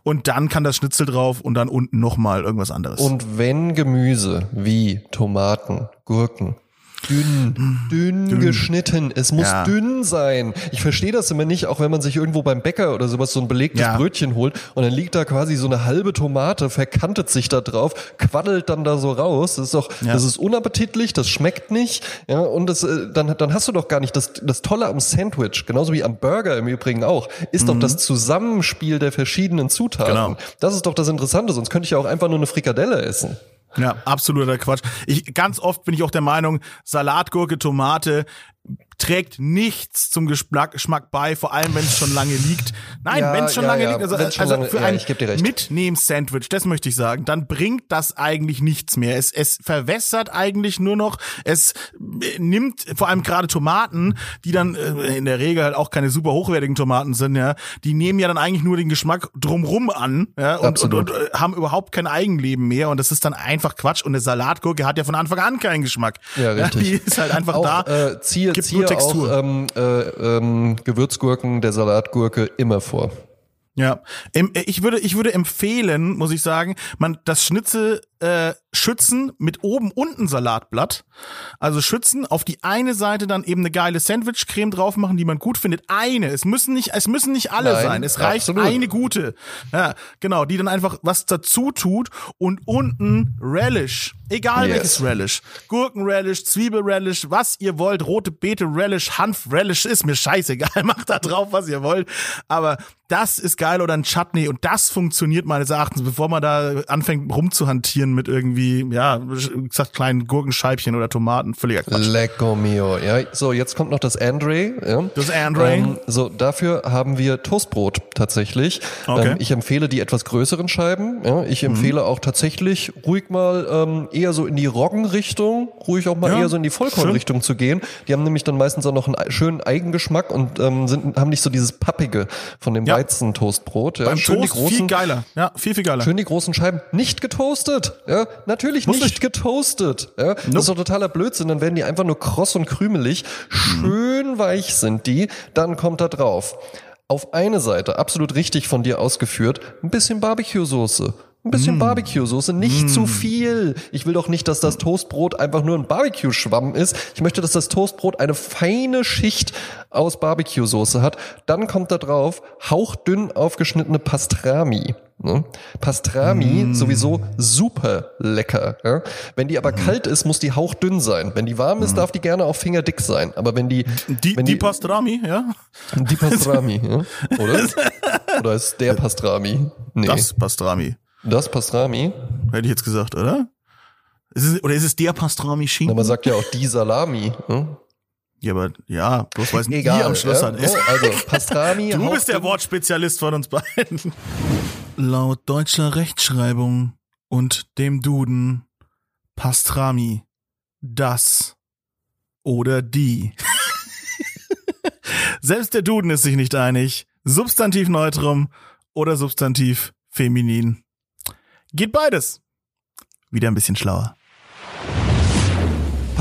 und dann kann das Schnitzel drauf und dann unten nochmal irgendwas anderes. Und wenn Gemüse wie Tomaten, Gurken, Dünn, dünn, dünn, geschnitten. Es muss ja. dünn sein. Ich verstehe das immer nicht, auch wenn man sich irgendwo beim Bäcker oder sowas so ein belegtes ja. Brötchen holt und dann liegt da quasi so eine halbe Tomate, verkantet sich da drauf, quaddelt dann da so raus. Das ist doch, ja. das ist unappetitlich, das schmeckt nicht. Ja, und das, äh, dann, dann hast du doch gar nicht das, das Tolle am Sandwich, genauso wie am Burger im Übrigen auch, ist mhm. doch das Zusammenspiel der verschiedenen Zutaten. Genau. Das ist doch das Interessante, sonst könnte ich ja auch einfach nur eine Frikadelle essen. Ja, absoluter Quatsch. Ich, ganz oft bin ich auch der Meinung, Salatgurke, Tomate, trägt nichts zum Geschmack bei, vor allem wenn es schon lange liegt. Nein, ja, wenn es schon ja, lange ja. liegt, also, also lange, für ein Mitnehm-Sandwich, das möchte ich sagen, dann bringt das eigentlich nichts mehr. Es, es verwässert eigentlich nur noch, es äh, nimmt vor allem gerade Tomaten, die dann äh, in der Regel halt auch keine super hochwertigen Tomaten sind, ja, die nehmen ja dann eigentlich nur den Geschmack drumrum an ja, und, und, und, und haben überhaupt kein Eigenleben mehr und das ist dann einfach Quatsch und eine Salatgurke hat ja von Anfang an keinen Geschmack. Ja, richtig. die ist halt einfach auch, da. Äh, ziehe, ziehe Textur. Auch, ähm, äh, ähm, Gewürzgurken der Salatgurke immer vor. Ja, ich würde, ich würde empfehlen, muss ich sagen, man das Schnitzel äh, schützen mit oben unten Salatblatt. Also schützen, auf die eine Seite dann eben eine geile Sandwichcreme drauf machen, die man gut findet. Eine. Es müssen nicht, es müssen nicht alle Nein, sein. Es reicht absolut. eine gute. Ja, genau, die dann einfach was dazu tut und unten Relish. Egal yes. welches Relish. Gurkenrelish, Zwiebelrelish, was ihr wollt. Rote Beete Relish, Hanf Relish, ist mir scheißegal. Macht da drauf, was ihr wollt. Aber das ist geil oder ein Chutney und das funktioniert meines Erachtens, bevor man da anfängt rumzuhantieren mit irgendwie, ja, gesagt, kleinen Gurkenscheibchen oder Tomaten, völliger Quatsch. Lecco mio, ja. So, jetzt kommt noch das Andre. Ja. Das Andre. Ähm, so, dafür haben wir Toastbrot tatsächlich. Okay. Ähm, ich empfehle die etwas größeren Scheiben. Ja. Ich mhm. empfehle mhm. auch tatsächlich ruhig mal ähm, eher so in die Roggenrichtung, ruhig auch mal ja. eher so in die Vollkornrichtung zu gehen. Die haben nämlich dann meistens auch noch einen schönen Eigengeschmack und ähm, sind, haben nicht so dieses Pappige von dem ja. Weizentoastbrot. Ja. Beim schön Toast die großen, viel geiler. Ja, viel, viel geiler. Schön die großen Scheiben. Nicht getoastet. Ja, natürlich Muss nicht ich. getoastet. Ja, nope. das ist doch totaler Blödsinn. Dann werden die einfach nur kross und krümelig. Schön weich sind die. Dann kommt da drauf. Auf eine Seite, absolut richtig von dir ausgeführt, ein bisschen Barbecue-Soße ein bisschen mm. Barbecue-Soße, nicht mm. zu viel. Ich will doch nicht, dass das Toastbrot einfach nur ein Barbecue-Schwamm ist. Ich möchte, dass das Toastbrot eine feine Schicht aus Barbecue-Soße hat. Dann kommt da drauf hauchdünn aufgeschnittene Pastrami. Ne? Pastrami mm. sowieso super lecker. Ja? Wenn die aber mm. kalt ist, muss die hauchdünn sein. Wenn die warm ist, mm. darf die gerne auch fingerdick sein. Aber wenn die die, wenn die, die Pastrami, ja? Die Pastrami, ja? oder? Oder ist der Pastrami? Nee. Das Pastrami. Das Pastrami? Hätte ich jetzt gesagt, oder? Ist es, oder ist es der Pastrami Schinken? Na, man sagt ja auch die Salami. Hm? Ja, aber ja, bloß weil es Egal, die am Schluss ja? hat. Also Pastrami. du bist der Wortspezialist von uns beiden. Laut deutscher Rechtschreibung und dem Duden Pastrami das oder die. Selbst der Duden ist sich nicht einig. Substantiv Neutrum oder Substantiv Feminin. Geht beides. Wieder ein bisschen schlauer.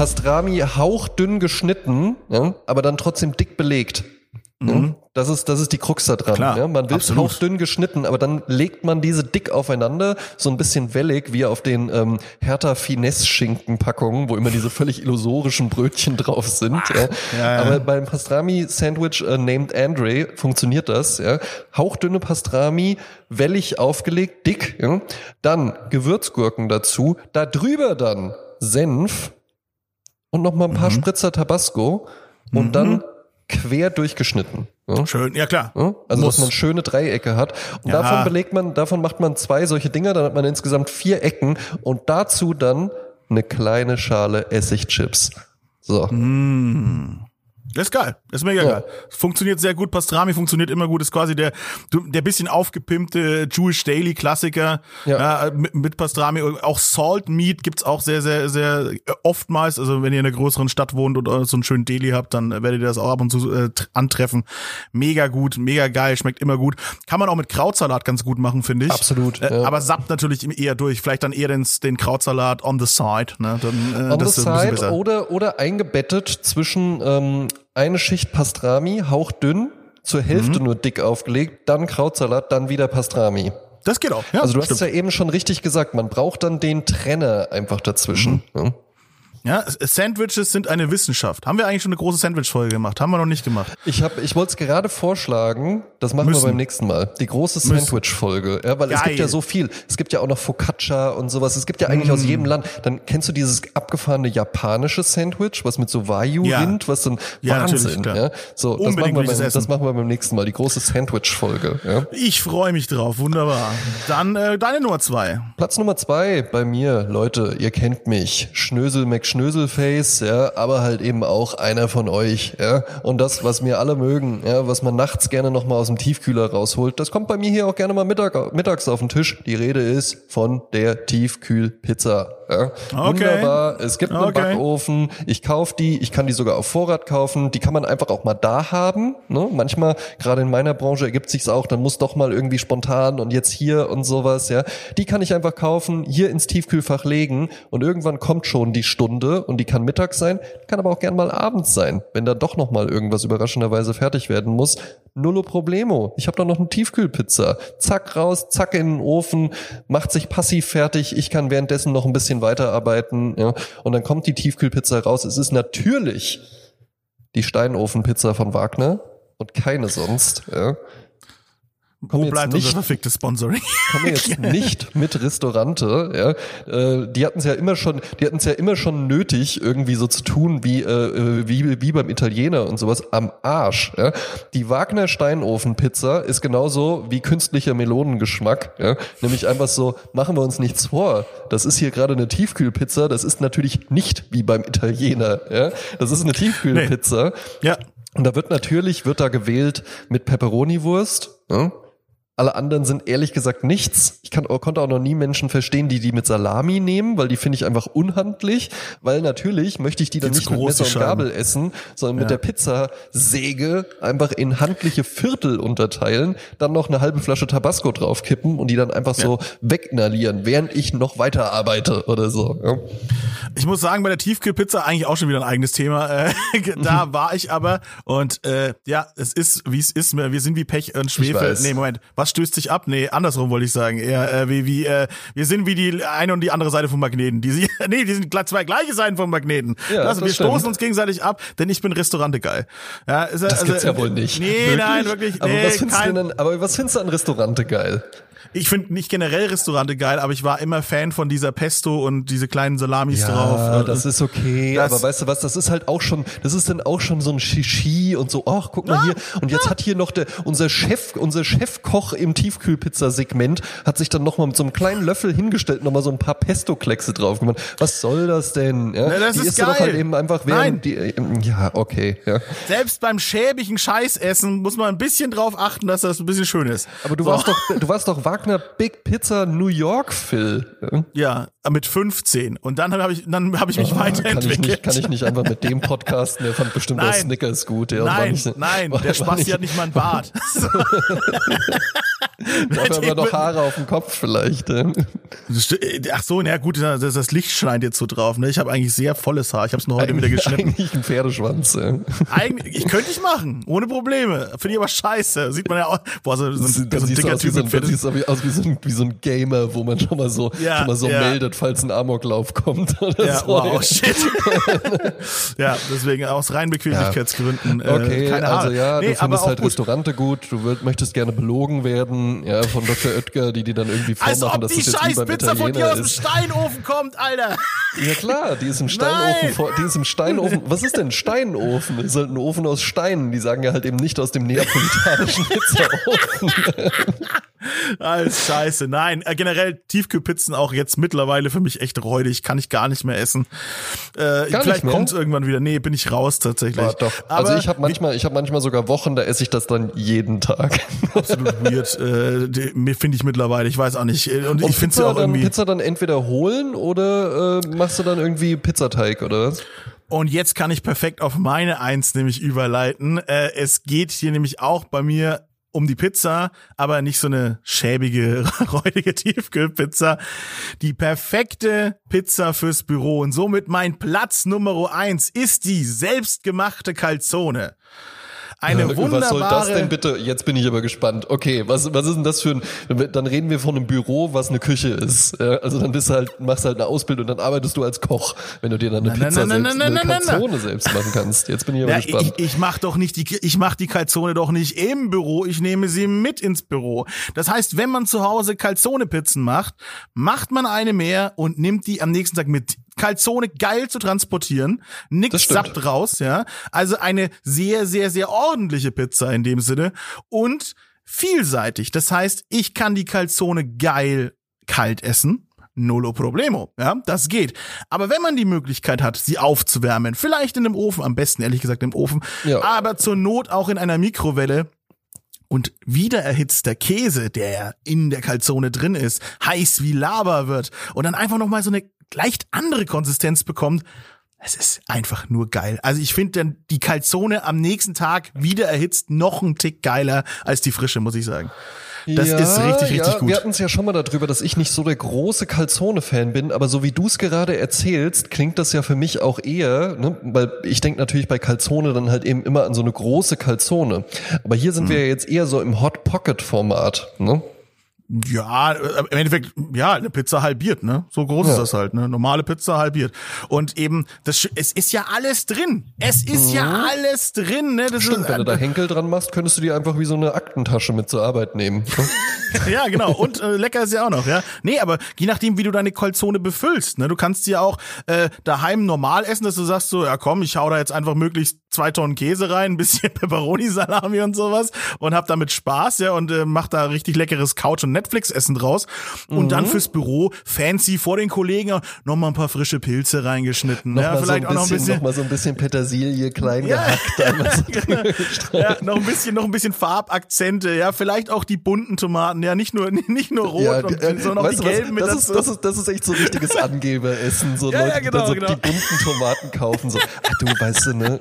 Pastrami hauchdünn geschnitten, ja, aber dann trotzdem dick belegt. Mhm. Das ist, das ist die Krux da dran. Klar, ja, man will es hauchdünn geschnitten, aber dann legt man diese dick aufeinander, so ein bisschen wellig, wie auf den ähm, Hertha Finesse Schinkenpackungen, wo immer diese völlig illusorischen Brötchen drauf sind. Ja. Ja, ja. Aber beim Pastrami Sandwich äh, named Andre funktioniert das. Ja. Hauchdünne Pastrami, wellig aufgelegt, dick. Ja. Dann Gewürzgurken dazu, da drüber dann Senf und noch mal ein paar mhm. Spritzer Tabasco und mhm. dann quer durchgeschnitten. Ja? Schön, ja klar. Ja? Also Muss. dass man schöne Dreiecke hat. Und ja. davon belegt man, davon macht man zwei solche Dinger, dann hat man insgesamt vier Ecken und dazu dann eine kleine Schale Essigchips. So. Mm. Das ist geil. Das ist mega ja. geil. Funktioniert sehr gut. Pastrami funktioniert immer gut. Ist quasi der, der bisschen aufgepimpte Jewish Daily Klassiker. Ja. ja mit, mit, Pastrami. Auch Salt Meat gibt's auch sehr, sehr, sehr oftmals. Also wenn ihr in einer größeren Stadt wohnt und so einen schönen Daily habt, dann werdet ihr das auch ab und zu äh, antreffen. Mega gut, mega geil, schmeckt immer gut. Kann man auch mit Krautsalat ganz gut machen, finde ich. Absolut. Äh, ja. Aber sappt natürlich eher durch. Vielleicht dann eher den, den Krautsalat on the side. Ne? Dann, äh, on the side oder, oder eingebettet zwischen ähm, eine Schicht Pastrami, hauchdünn, zur Hälfte mhm. nur dick aufgelegt, dann Krautsalat, dann wieder Pastrami. Das geht auch. Ja, also du stimmt. hast es ja eben schon richtig gesagt, man braucht dann den Trenner einfach dazwischen. Mhm. Ja. Ja, Sandwiches sind eine Wissenschaft. Haben wir eigentlich schon eine große Sandwich-Folge gemacht? Haben wir noch nicht gemacht. Ich hab, ich wollte es gerade vorschlagen, das machen Müssen. wir beim nächsten Mal. Die große Sandwich-Folge. Ja, weil Geil. es gibt ja so viel. Es gibt ja auch noch Focaccia und sowas. Es gibt ja eigentlich mm. aus jedem Land. Dann kennst du dieses abgefahrene japanische Sandwich, was mit so Wagyu-Rind, ja. was so ein ja, Wahnsinn. Ja? So, das machen, wir beim, das machen wir beim nächsten Mal. Die große Sandwich-Folge. Ja? Ich freue mich drauf. Wunderbar. Dann äh, deine Nummer zwei. Platz Nummer zwei bei mir, Leute, ihr kennt mich. Schnösel Mc Schnöselface, ja, aber halt eben auch einer von euch, ja. Und das, was mir alle mögen, ja, was man nachts gerne nochmal aus dem Tiefkühler rausholt, das kommt bei mir hier auch gerne mal Mittag, mittags auf den Tisch. Die Rede ist von der Tiefkühlpizza. Ja. Okay. Wunderbar. Es gibt einen okay. Backofen. Ich kaufe die. Ich kann die sogar auf Vorrat kaufen. Die kann man einfach auch mal da haben. Ne? Manchmal, gerade in meiner Branche, ergibt sich's auch. Dann muss doch mal irgendwie spontan und jetzt hier und sowas. Ja, die kann ich einfach kaufen, hier ins Tiefkühlfach legen und irgendwann kommt schon die Stunde und die kann mittags sein, kann aber auch gern mal abends sein, wenn da doch noch mal irgendwas überraschenderweise fertig werden muss. Nullo Problemo. Ich habe doch noch eine Tiefkühlpizza. Zack raus, zack in den Ofen, macht sich passiv fertig. Ich kann währenddessen noch ein bisschen weiterarbeiten. Ja. Und dann kommt die Tiefkühlpizza raus. Es ist natürlich die Steinofenpizza von Wagner und keine sonst. Ja. Wo bleibt nicht, unser verficktes Sponsoring? Kommen jetzt nicht mit Restaurante, ja. Äh, die hatten es ja immer schon, die hatten es ja immer schon nötig, irgendwie so zu tun wie, äh, wie, wie beim Italiener und sowas am Arsch. Ja. Die Wagner Steinofenpizza ist genauso wie künstlicher Melonengeschmack. Ja. Nämlich einfach so, machen wir uns nichts vor. Das ist hier gerade eine Tiefkühlpizza, das ist natürlich nicht wie beim Italiener. Ja. Das ist eine Tiefkühlpizza. Nee. Ja. Und da wird natürlich, wird da gewählt mit Pepperoni-Wurst, ja, alle anderen sind ehrlich gesagt nichts. Ich kann, konnte auch noch nie Menschen verstehen, die die mit Salami nehmen, weil die finde ich einfach unhandlich. Weil natürlich möchte ich die dann nicht mit Messer und Gabel essen, sondern ja. mit der Pizzasäge einfach in handliche Viertel unterteilen, dann noch eine halbe Flasche Tabasco draufkippen und die dann einfach ja. so weginhalieren, während ich noch weiter arbeite oder so. Ja. Ich muss sagen, bei der Tiefkühlpizza eigentlich auch schon wieder ein eigenes Thema. Äh, da war ich aber und äh, ja, es ist, wie es ist. Wir sind wie Pech und Schwefel. Nee, Moment. Was stößt sich ab. Nee, andersrum wollte ich sagen. Eher äh, wie, wie äh, wir sind wie die eine und die andere Seite vom Magneten. Die, nee, die sind zwei gleiche Seiten vom Magneten. Ja, also wir stimmt. stoßen uns gegenseitig ab, denn ich bin Restaurante geil. Ja, ist, das also, gibt's ja wohl nicht. Nee, wirklich? nein, wirklich. Aber, nee, was findest kein, du denn, aber was findest du an Restaurante geil? Ich finde nicht generell Restaurante geil, aber ich war immer Fan von dieser Pesto und diese kleinen Salamis ja, drauf. das ist okay, das aber weißt du was, das ist halt auch schon, das ist dann auch schon so ein Shishi und so, ach, guck mal ja, hier. Und jetzt ja. hat hier noch der, unser Chef, unser Chefkoch im Tiefkühlpizza-Segment hat sich dann nochmal mit so einem kleinen Löffel hingestellt, nochmal so ein paar Pesto-Kleckse drauf gemacht. Was soll das denn? Ja? Na, das die ist geil. doch halt eben einfach während Nein. die, ähm, ja, okay, ja. Selbst beim schäbigen Scheißessen muss man ein bisschen drauf achten, dass das ein bisschen schön ist. Aber du so. warst doch, du warst doch Wagner Big Pizza New York Phil. Ja, mit 15 und dann habe ich dann habe ich mich oh, weiterentwickelt. Kann ich, nicht, kann ich nicht einfach mit dem Podcast, der fand bestimmt nein, Snickers gut. Der nein, nicht, nein, der Spaß hat nicht mal ein Bart. Dafür haben wir noch Haare auf dem Kopf vielleicht. Ach so, na gut, das, das Licht scheint jetzt so drauf. Ne? Ich habe eigentlich sehr volles Haar. Ich habe es nur heute eigentlich, wieder geschnitten. Eigentlich ein Pferdeschwanz. Ja. Eigentlich, ich könnte ich machen, ohne Probleme. Finde ich aber scheiße. Sieht man ja auch. Boah, so, so, so, ein dicker Typ. Sieht aus wie so, ein, wie so ein Gamer, wo man schon mal so, ja, schon mal so ja. meldet, falls ein Amoklauf kommt. Oder ja, so. wow, shit. ja, deswegen aus rein Bequemlichkeitsgründen. Äh, okay, keine also ja, nee, du findest halt gut. Restaurante gut. Du würd, möchtest gerne belogen werden, ja, von Dr. Oetker, die dir dann irgendwie vormachen, Als ob dass die das scheiß Pizza von dir aus dem Steinofen kommt, Alter. Ja klar, die ist im Steinofen, vor, die ist im Steinofen. Was ist denn Steinofen? Das ist halt ein Ofen aus Steinen. Die sagen ja halt eben nicht aus dem neapolitanischen Pizzaofen. Alles scheiße. Nein, äh, generell Tiefkühlpizzen auch jetzt mittlerweile für mich echt räudig. Kann ich gar nicht mehr essen. Äh, vielleicht kommt irgendwann wieder. Nee, bin ich raus tatsächlich. Ja, doch. Aber also ich habe manchmal, ich habe manchmal sogar Wochen, da esse ich das dann jeden Tag. Absolut weird. Äh, finde ich mittlerweile. Ich weiß auch nicht. Äh, und, Und ich finde auch dann, Pizza dann entweder holen oder äh, machst du dann irgendwie Pizzateig oder was? Und jetzt kann ich perfekt auf meine Eins nämlich überleiten. Äh, es geht hier nämlich auch bei mir um die Pizza, aber nicht so eine schäbige, räudige Tiefkühlpizza. Die perfekte Pizza fürs Büro. Und somit mein Platz Nummer eins ist die selbstgemachte Calzone. Eine ja, wunderbare. Was soll das denn bitte? Jetzt bin ich aber gespannt. Okay, was, was ist denn das für ein, dann reden wir von einem Büro, was eine Küche ist. Also dann bist du halt, machst halt eine Ausbildung und dann arbeitest du als Koch, wenn du dir dann eine na, Pizza na, na, selbst, eine Calzone selbst machen kannst. Jetzt bin ich aber gespannt. Ich, ich mach doch nicht die, ich mach die Calzone doch nicht im Büro, ich nehme sie mit ins Büro. Das heißt, wenn man zu Hause Calzone-Pizzen macht, macht man eine mehr und nimmt die am nächsten Tag mit Calzone geil zu transportieren. Nix sappt raus, ja. Also eine sehr, sehr, sehr ordentliche Pizza in dem Sinne. Und vielseitig. Das heißt, ich kann die Calzone geil kalt essen. Nullo problemo, ja, das geht. Aber wenn man die Möglichkeit hat, sie aufzuwärmen, vielleicht in einem Ofen, am besten ehrlich gesagt im Ofen, ja. aber zur Not auch in einer Mikrowelle, und wieder erhitzter Käse, der in der Calzone drin ist, heiß wie Lava wird und dann einfach noch mal so eine leicht andere Konsistenz bekommt. Es ist einfach nur geil. Also ich finde dann die Calzone am nächsten Tag wieder erhitzt noch ein Tick geiler als die frische, muss ich sagen. Das ja, ist richtig, richtig ja, gut. Wir hatten es ja schon mal darüber, dass ich nicht so der große Calzone-Fan bin, aber so wie du es gerade erzählst, klingt das ja für mich auch eher, ne? weil ich denke natürlich bei Calzone dann halt eben immer an so eine große Calzone. Aber hier sind hm. wir ja jetzt eher so im Hot Pocket-Format. Ne? Ja, äh, im Endeffekt, ja, eine Pizza halbiert, ne? So groß ja. ist das halt, ne? Normale Pizza halbiert. Und eben, das, es ist ja alles drin. Es ist mhm. ja alles drin, ne? Das Stimmt, ist, wenn du da Henkel dran machst, könntest du dir einfach wie so eine Aktentasche mit zur Arbeit nehmen. ja, genau. Und äh, lecker ist ja auch noch, ja. Nee, aber je nachdem, wie du deine Kolzone befüllst, ne? Du kannst sie ja auch äh, daheim normal essen, dass du sagst so, ja komm, ich hau da jetzt einfach möglichst zwei Tonnen Käse rein, ein bisschen Pepperoni-Salami und sowas und hab damit Spaß, ja, und äh, mach da richtig leckeres Couch- und Netflix-Essen draus. Und mhm. dann fürs Büro fancy vor den Kollegen noch mal ein paar frische Pilze reingeschnitten. Noch ja, vielleicht so auch noch ein bisschen. Noch mal so ein bisschen Petersilie klein ja, gehackt. genau. ja, noch ein bisschen, noch ein bisschen Farbakzente, ja, vielleicht auch die bunten Tomaten, ja, nicht nur, nicht nur rot, ja, und, äh, sondern auch die gelben mit das ist, das ist, das ist echt so richtiges Angeberessen, so ja, Leute, ja, genau, so genau. die bunten Tomaten kaufen, so, ah, du, weißt du, ne?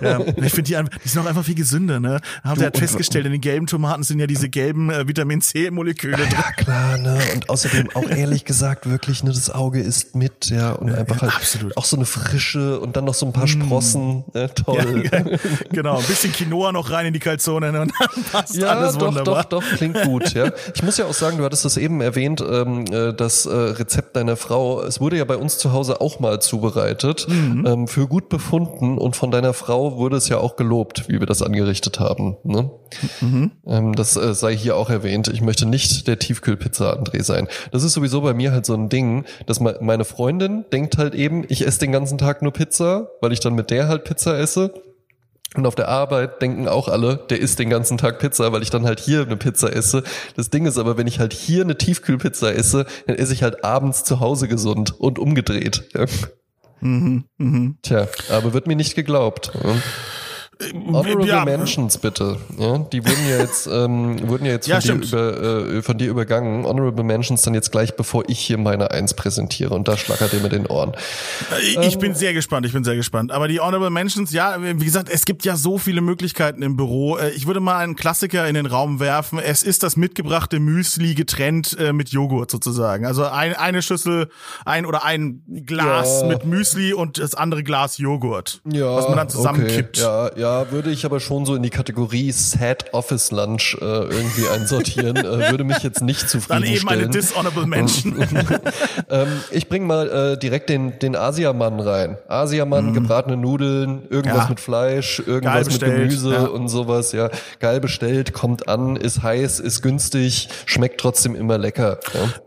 ja, ich finde die, die sind auch einfach viel gesünder, ne? Haben wir halt festgestellt, in den gelben Tomaten sind ja diese gelben äh, Vitamin C-Moleküle Gefühle drin. Ja, klar, ne? Und außerdem auch ehrlich gesagt wirklich, ne, das Auge ist mit, ja, und einfach halt Absolut. auch so eine Frische und dann noch so ein paar mm. Sprossen, mm. ne, toll. Ja, genau, ein bisschen Quinoa noch rein in die Calzone und dann passt ja, alles doch, wunderbar. doch, doch, klingt gut, ja. Ich muss ja auch sagen, du hattest das eben erwähnt, ähm, äh, das äh, Rezept deiner Frau, es wurde ja bei uns zu Hause auch mal zubereitet, mhm. ähm, für gut befunden und von deiner Frau wurde es ja auch gelobt, wie wir das angerichtet haben, ne? Mhm. Ähm, das äh, sei hier auch erwähnt. Ich möchte nicht der Tiefkühlpizza André sein. Das ist sowieso bei mir halt so ein Ding, dass meine Freundin denkt halt eben, ich esse den ganzen Tag nur Pizza, weil ich dann mit der halt Pizza esse. Und auf der Arbeit denken auch alle, der isst den ganzen Tag Pizza, weil ich dann halt hier eine Pizza esse. Das Ding ist aber, wenn ich halt hier eine Tiefkühlpizza esse, dann esse ich halt abends zu Hause gesund und umgedreht. Mhm, mh. Tja, aber wird mir nicht geglaubt. Ja. Honorable ja. Mentions bitte. Ja, die wurden ja jetzt ähm, wurden ja jetzt von, ja, dir über, äh, von dir übergangen. Honorable Mentions dann jetzt gleich, bevor ich hier meine Eins präsentiere und da schlackert ihr mit den Ohren. Ich, ähm, ich bin sehr gespannt. Ich bin sehr gespannt. Aber die Honorable Mentions, ja, wie gesagt, es gibt ja so viele Möglichkeiten im Büro. Äh, ich würde mal einen Klassiker in den Raum werfen. Es ist das mitgebrachte Müsli getrennt äh, mit Joghurt sozusagen. Also ein, eine Schüssel, ein oder ein Glas ja. mit Müsli und das andere Glas Joghurt, ja, was man dann zusammenkippt. Okay. Ja, ja, würde ich aber schon so in die Kategorie Sad Office Lunch äh, irgendwie einsortieren. äh, würde mich jetzt nicht zufriedenstellen. Dann eben eine dishonorable Mention. ähm, ich bring mal äh, direkt den, den Asiamann rein. Asiamann, mm. gebratene Nudeln, irgendwas ja. mit Fleisch, irgendwas mit Gemüse ja. und sowas. Ja, geil bestellt, kommt an, ist heiß, ist günstig, schmeckt trotzdem immer lecker.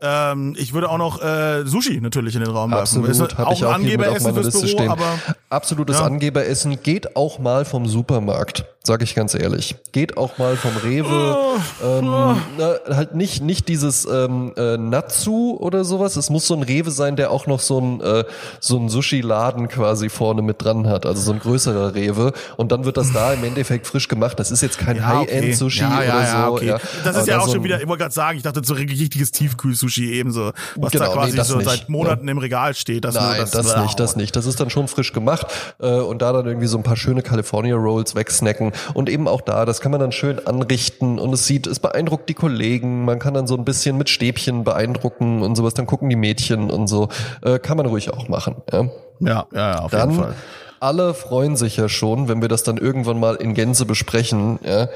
Ja. Ähm, ich würde auch noch äh, Sushi natürlich in den Raum werfen. Absolut, habe ich auch Angeberessen fürs Büro, stehen. aber absolutes Angeberessen geht auch mal vom Supermarkt, sag ich ganz ehrlich. Geht auch mal vom Rewe. Oh, ähm, oh. Na, halt nicht, nicht dieses ähm, äh, Natsu oder sowas. Es muss so ein Rewe sein, der auch noch so ein, äh, so ein Sushi-Laden quasi vorne mit dran hat. Also so ein größerer Rewe. Und dann wird das da im Endeffekt frisch gemacht. Das ist jetzt kein ja, High-End-Sushi okay. ja, ja, oder so. Okay. Ja. Das ist ja auch so schon wieder, ich wollte gerade sagen, ich dachte so richtiges Tiefkühl-Sushi ebenso. Was genau, da quasi nee, so nicht. seit Monaten im Regal steht. Das Nein, das, das nicht, das nicht. Das ist dann schon frisch gemacht. Äh, und da dann irgendwie so ein paar schöne California Rolls wegsnacken und eben auch da, das kann man dann schön anrichten und es sieht, es beeindruckt die Kollegen, man kann dann so ein bisschen mit Stäbchen beeindrucken und sowas, dann gucken die Mädchen und so, äh, kann man ruhig auch machen. Ja, ja, ja auf dann, jeden Fall. Alle freuen sich ja schon, wenn wir das dann irgendwann mal in Gänze besprechen, ja,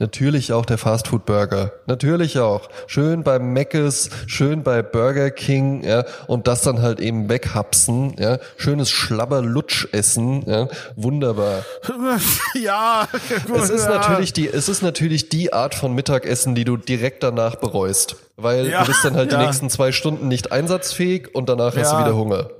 Natürlich auch der Fastfood Burger. Natürlich auch. Schön beim Mc's, schön bei Burger King, ja, und das dann halt eben weghapsen, ja. Schönes Schlabberlutsch essen, ja. Wunderbar. ja, es ist natürlich die, es ist natürlich die Art von Mittagessen, die du direkt danach bereust. Weil ja, du bist dann halt ja. die nächsten zwei Stunden nicht einsatzfähig und danach ja. hast du wieder Hunger.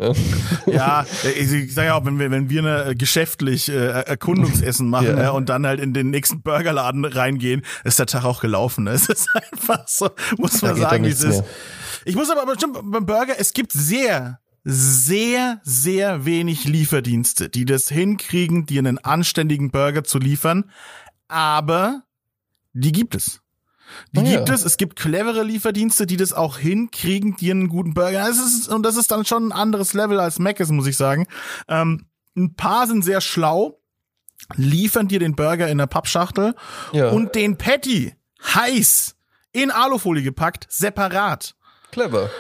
Ja, ich, sage ja auch, wenn wir, wenn wir eine geschäftlich äh, Erkundungsessen machen ja. und dann halt in den nächsten Burgerladen reingehen, ist der Tag auch gelaufen. Ne? Es ist einfach so, muss man sagen, wie es ist. Ich muss aber bestimmt beim Burger, es gibt sehr, sehr, sehr wenig Lieferdienste, die das hinkriegen, dir einen anständigen Burger zu liefern. Aber die gibt es. Die oh, gibt ja. es. Es gibt clevere Lieferdienste, die das auch hinkriegen, dir einen guten Burger. Das ist, und das ist dann schon ein anderes Level als Mac ist, muss ich sagen. Ähm, ein paar sind sehr schlau, liefern dir den Burger in der Pappschachtel ja. und den Patty heiß in Alufolie gepackt, separat. Clever.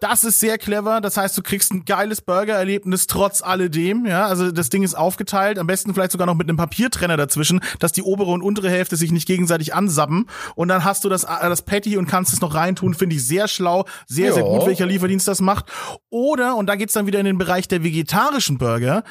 Das ist sehr clever. Das heißt, du kriegst ein geiles Burger-Erlebnis trotz alledem. Ja, also das Ding ist aufgeteilt. Am besten vielleicht sogar noch mit einem Papiertrenner dazwischen, dass die obere und untere Hälfte sich nicht gegenseitig ansabben. Und dann hast du das, äh, das Patty und kannst es noch reintun. Finde ich sehr schlau. Sehr, jo. sehr gut, welcher Lieferdienst das macht. Oder, und da geht's dann wieder in den Bereich der vegetarischen Burger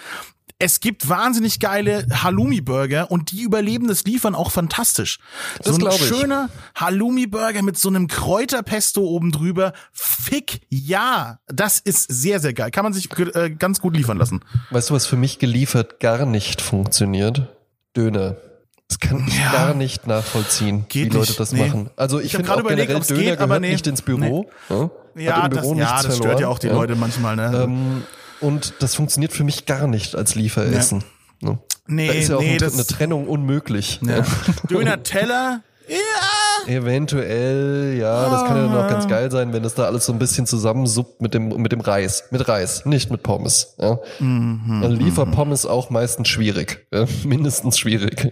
es gibt wahnsinnig geile Halloumi-Burger und die überleben das Liefern auch fantastisch. Das so ein schöner Halloumi-Burger mit so einem Kräuterpesto oben drüber. Fick ja, das ist sehr, sehr geil. Kann man sich äh, ganz gut liefern lassen. Weißt du, was für mich geliefert gar nicht funktioniert? Döner. Das kann ich ja, gar nicht nachvollziehen, wie Leute das nee. machen. Also ich, ich finde auch überlegt, generell Döner geht, gehört nicht ins Büro. Nee. Ja, ja, das, ja das stört ja auch die. Leute manchmal. Ne? Ähm, und das funktioniert für mich gar nicht als Lieferessen. Ja. Ne? Nee, da ist ja auch nee, eine, eine Trennung unmöglich. Ja. Döner Teller ja, Eventuell, ja, das kann ja dann auch ganz geil sein, wenn das da alles so ein bisschen zusammensuppt mit dem, mit dem Reis. Mit Reis, nicht mit Pommes. Ja. Mhm, dann liefert Pommes auch meistens schwierig. Ja. Mindestens schwierig.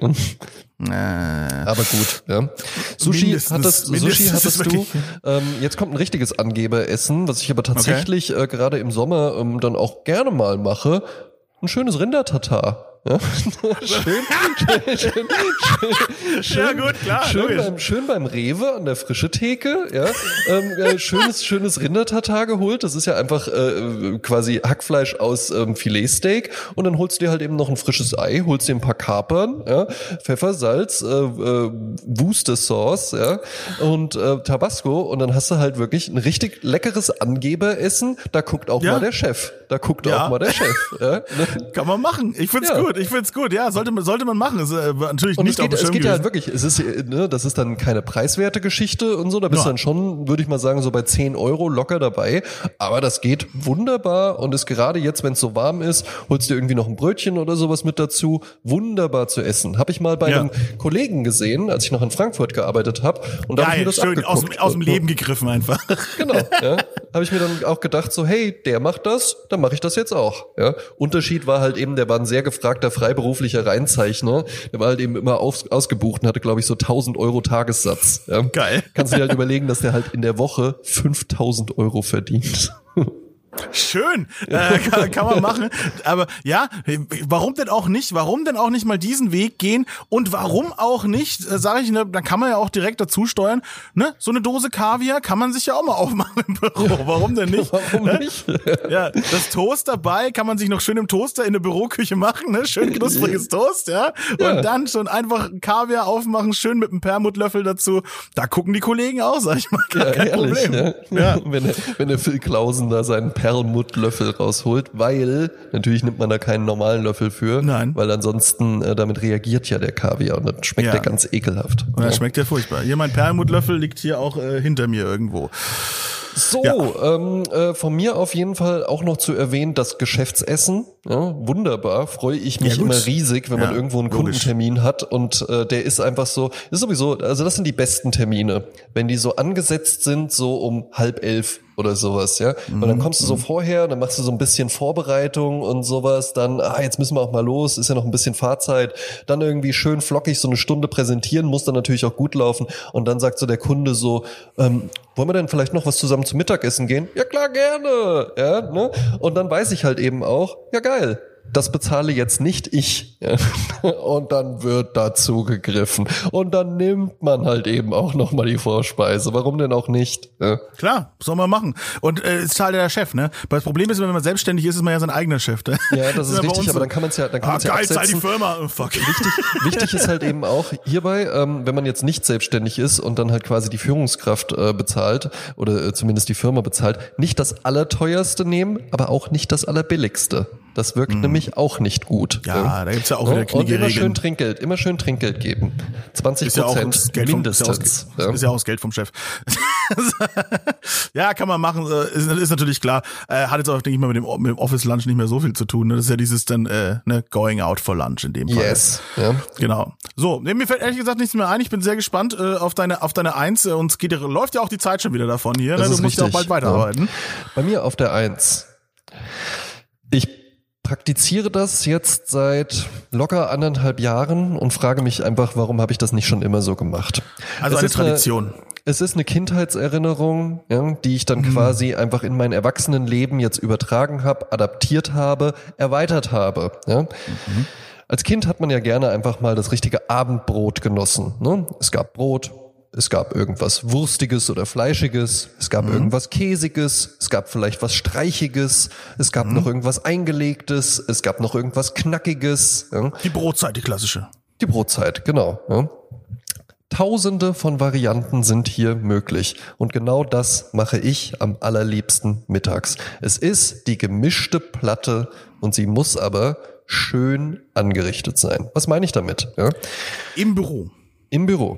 Äh. Aber gut, ja. Sushi hattest, Sushi hattest du. Ähm, jetzt kommt ein richtiges Angeberessen, was ich aber tatsächlich okay. äh, gerade im Sommer ähm, dann auch gerne mal mache. Ein schönes Rindertatar. Ja. schön, schön, schön, schön, ja gut, klar. Schön beim, schön beim Rewe an der frische Theke, ja. Ähm, äh, schönes, schönes Rindertatar geholt. Das ist ja einfach äh, quasi Hackfleisch aus ähm, Filetsteak. Und dann holst du dir halt eben noch ein frisches Ei, holst dir ein paar Kapern, ja, Pfeffer, Salz, äh, äh, Wooster Sauce, ja, und äh, Tabasco. Und dann hast du halt wirklich ein richtig leckeres Angeberessen. Da guckt auch ja. mal der Chef. Da guckt ja. auch mal der Chef. Ja. Kann man machen. Ich find's ja. gut ich find's gut. Ja, sollte man sollte man machen. Ist, äh, natürlich und nicht es geht, es geht ja halt wirklich. Es ist, ne, das ist dann keine preiswerte Geschichte und so. Da bist du dann schon, würde ich mal sagen, so bei 10 Euro locker dabei. Aber das geht wunderbar und ist gerade jetzt, wenn es so warm ist, holst du irgendwie noch ein Brötchen oder sowas mit dazu. Wunderbar zu essen. Habe ich mal bei einem Kollegen gesehen, als ich noch in Frankfurt gearbeitet habe. Und da habe ich mir das schön aus, aus dem Leben gegriffen einfach. Genau. Ja, habe ich mir dann auch gedacht, so hey, der macht das, dann mache ich das jetzt auch. Ja, Unterschied war halt eben, der war ein sehr gefragter freiberuflicher Reinzeichner. Der war halt eben immer aus, ausgebucht und hatte, glaube ich, so 1000 Euro Tagessatz. Ja. Geil. Kannst du dir halt überlegen, dass der halt in der Woche 5000 Euro verdient. Schön, äh, kann, kann man machen. Aber ja, warum denn auch nicht? Warum denn auch nicht mal diesen Weg gehen? Und warum auch nicht, äh, sage ich, ne, dann kann man ja auch direkt dazu steuern, ne? So eine Dose Kaviar kann man sich ja auch mal aufmachen im Büro. Warum denn nicht? warum ne? nicht? ja, das Toast dabei kann man sich noch schön im Toaster in der Büroküche machen, ne? Schön knuspriges Toast, ja? Und ja. dann schon einfach Kaviar aufmachen, schön mit einem Permutlöffel dazu. Da gucken die Kollegen auch, sag ich mal. Gar ja, kein ehrlich, Problem. Ne? Ja. Wenn, der, wenn der Phil Klausen da seinen Permutlöffel Perlmuttlöffel rausholt, weil natürlich nimmt man da keinen normalen Löffel für, Nein. weil ansonsten äh, damit reagiert ja der Kaviar und dann schmeckt ja. der ganz ekelhaft. Und dann ja. schmeckt der furchtbar. Hier mein Perlmuttlöffel liegt hier auch äh, hinter mir irgendwo. So, ja. ähm, äh, von mir auf jeden Fall auch noch zu erwähnen, das Geschäftsessen. Ja, wunderbar, freue ich mich ja, immer riesig, wenn man irgendwo einen logisch. Kundentermin hat und äh, der ist einfach so, ist sowieso, also das sind die besten Termine, wenn die so angesetzt sind, so um halb elf oder sowas, ja. Und dann mhm, kommst du so mhm. vorher, dann machst du so ein bisschen Vorbereitung und sowas, dann, ah, jetzt müssen wir auch mal los, ist ja noch ein bisschen Fahrzeit, dann irgendwie schön flockig so eine Stunde präsentieren, muss dann natürlich auch gut laufen und dann sagt so der Kunde so, ähm, wollen wir denn vielleicht noch was zusammen zum Mittagessen gehen? Ja klar, gerne, ja, ne? Und dann weiß ich halt eben auch, ja geil, das bezahle jetzt nicht ich. Und dann wird dazu gegriffen. Und dann nimmt man halt eben auch nochmal die Vorspeise. Warum denn auch nicht? Klar, soll man machen. Und äh, ist zahlt der Chef, ne? Weil das Problem ist, wenn man selbstständig ist, ist man ja sein eigener Chef. Ne? Ja, das ist richtig, aber dann kann man es ja, dann kann ah, man's ja geil, absetzen. die Firma. Oh, fuck. Wichtig, wichtig ist halt eben auch hierbei, ähm, wenn man jetzt nicht selbstständig ist und dann halt quasi die Führungskraft äh, bezahlt oder äh, zumindest die Firma bezahlt, nicht das allerteuerste nehmen, aber auch nicht das allerbilligste. Das wirkt mm. nämlich auch nicht gut. Ja, da gibt's ja auch wieder knickige Und immer schön Trinkgeld, immer schön Trinkgeld geben. 20 Prozent ja mindestens. Vom, ist, ja ist ja auch das Geld vom Chef. ja, kann man machen, äh, ist, ist natürlich klar. Äh, hat jetzt auch, denke ich mal, mit dem, mit dem Office Lunch nicht mehr so viel zu tun. Ne? Das ist ja dieses dann, äh, ne, going out for lunch in dem Fall. Yes. Ja. Genau. So, nee, mir fällt ehrlich gesagt nichts mehr ein. Ich bin sehr gespannt äh, auf deine, auf deine Eins. Äh, und es geht, läuft ja auch die Zeit schon wieder davon hier. Ne? Du musst richtig. ja auch bald weiterarbeiten. Ja. Bei mir auf der Eins. Ich praktiziere das jetzt seit locker anderthalb Jahren und frage mich einfach, warum habe ich das nicht schon immer so gemacht? Also es eine Tradition. Eine, es ist eine Kindheitserinnerung, ja, die ich dann mhm. quasi einfach in mein Erwachsenenleben jetzt übertragen habe, adaptiert habe, erweitert habe. Ja. Mhm. Als Kind hat man ja gerne einfach mal das richtige Abendbrot genossen. Ne? Es gab Brot, es gab irgendwas Wurstiges oder Fleischiges, es gab mhm. irgendwas Käsiges, es gab vielleicht was Streichiges, es gab mhm. noch irgendwas Eingelegtes, es gab noch irgendwas Knackiges. Ja. Die Brotzeit, die klassische. Die Brotzeit, genau. Ja. Tausende von Varianten sind hier möglich. Und genau das mache ich am allerliebsten mittags. Es ist die gemischte Platte und sie muss aber schön angerichtet sein. Was meine ich damit? Ja? Im Büro. Im Büro.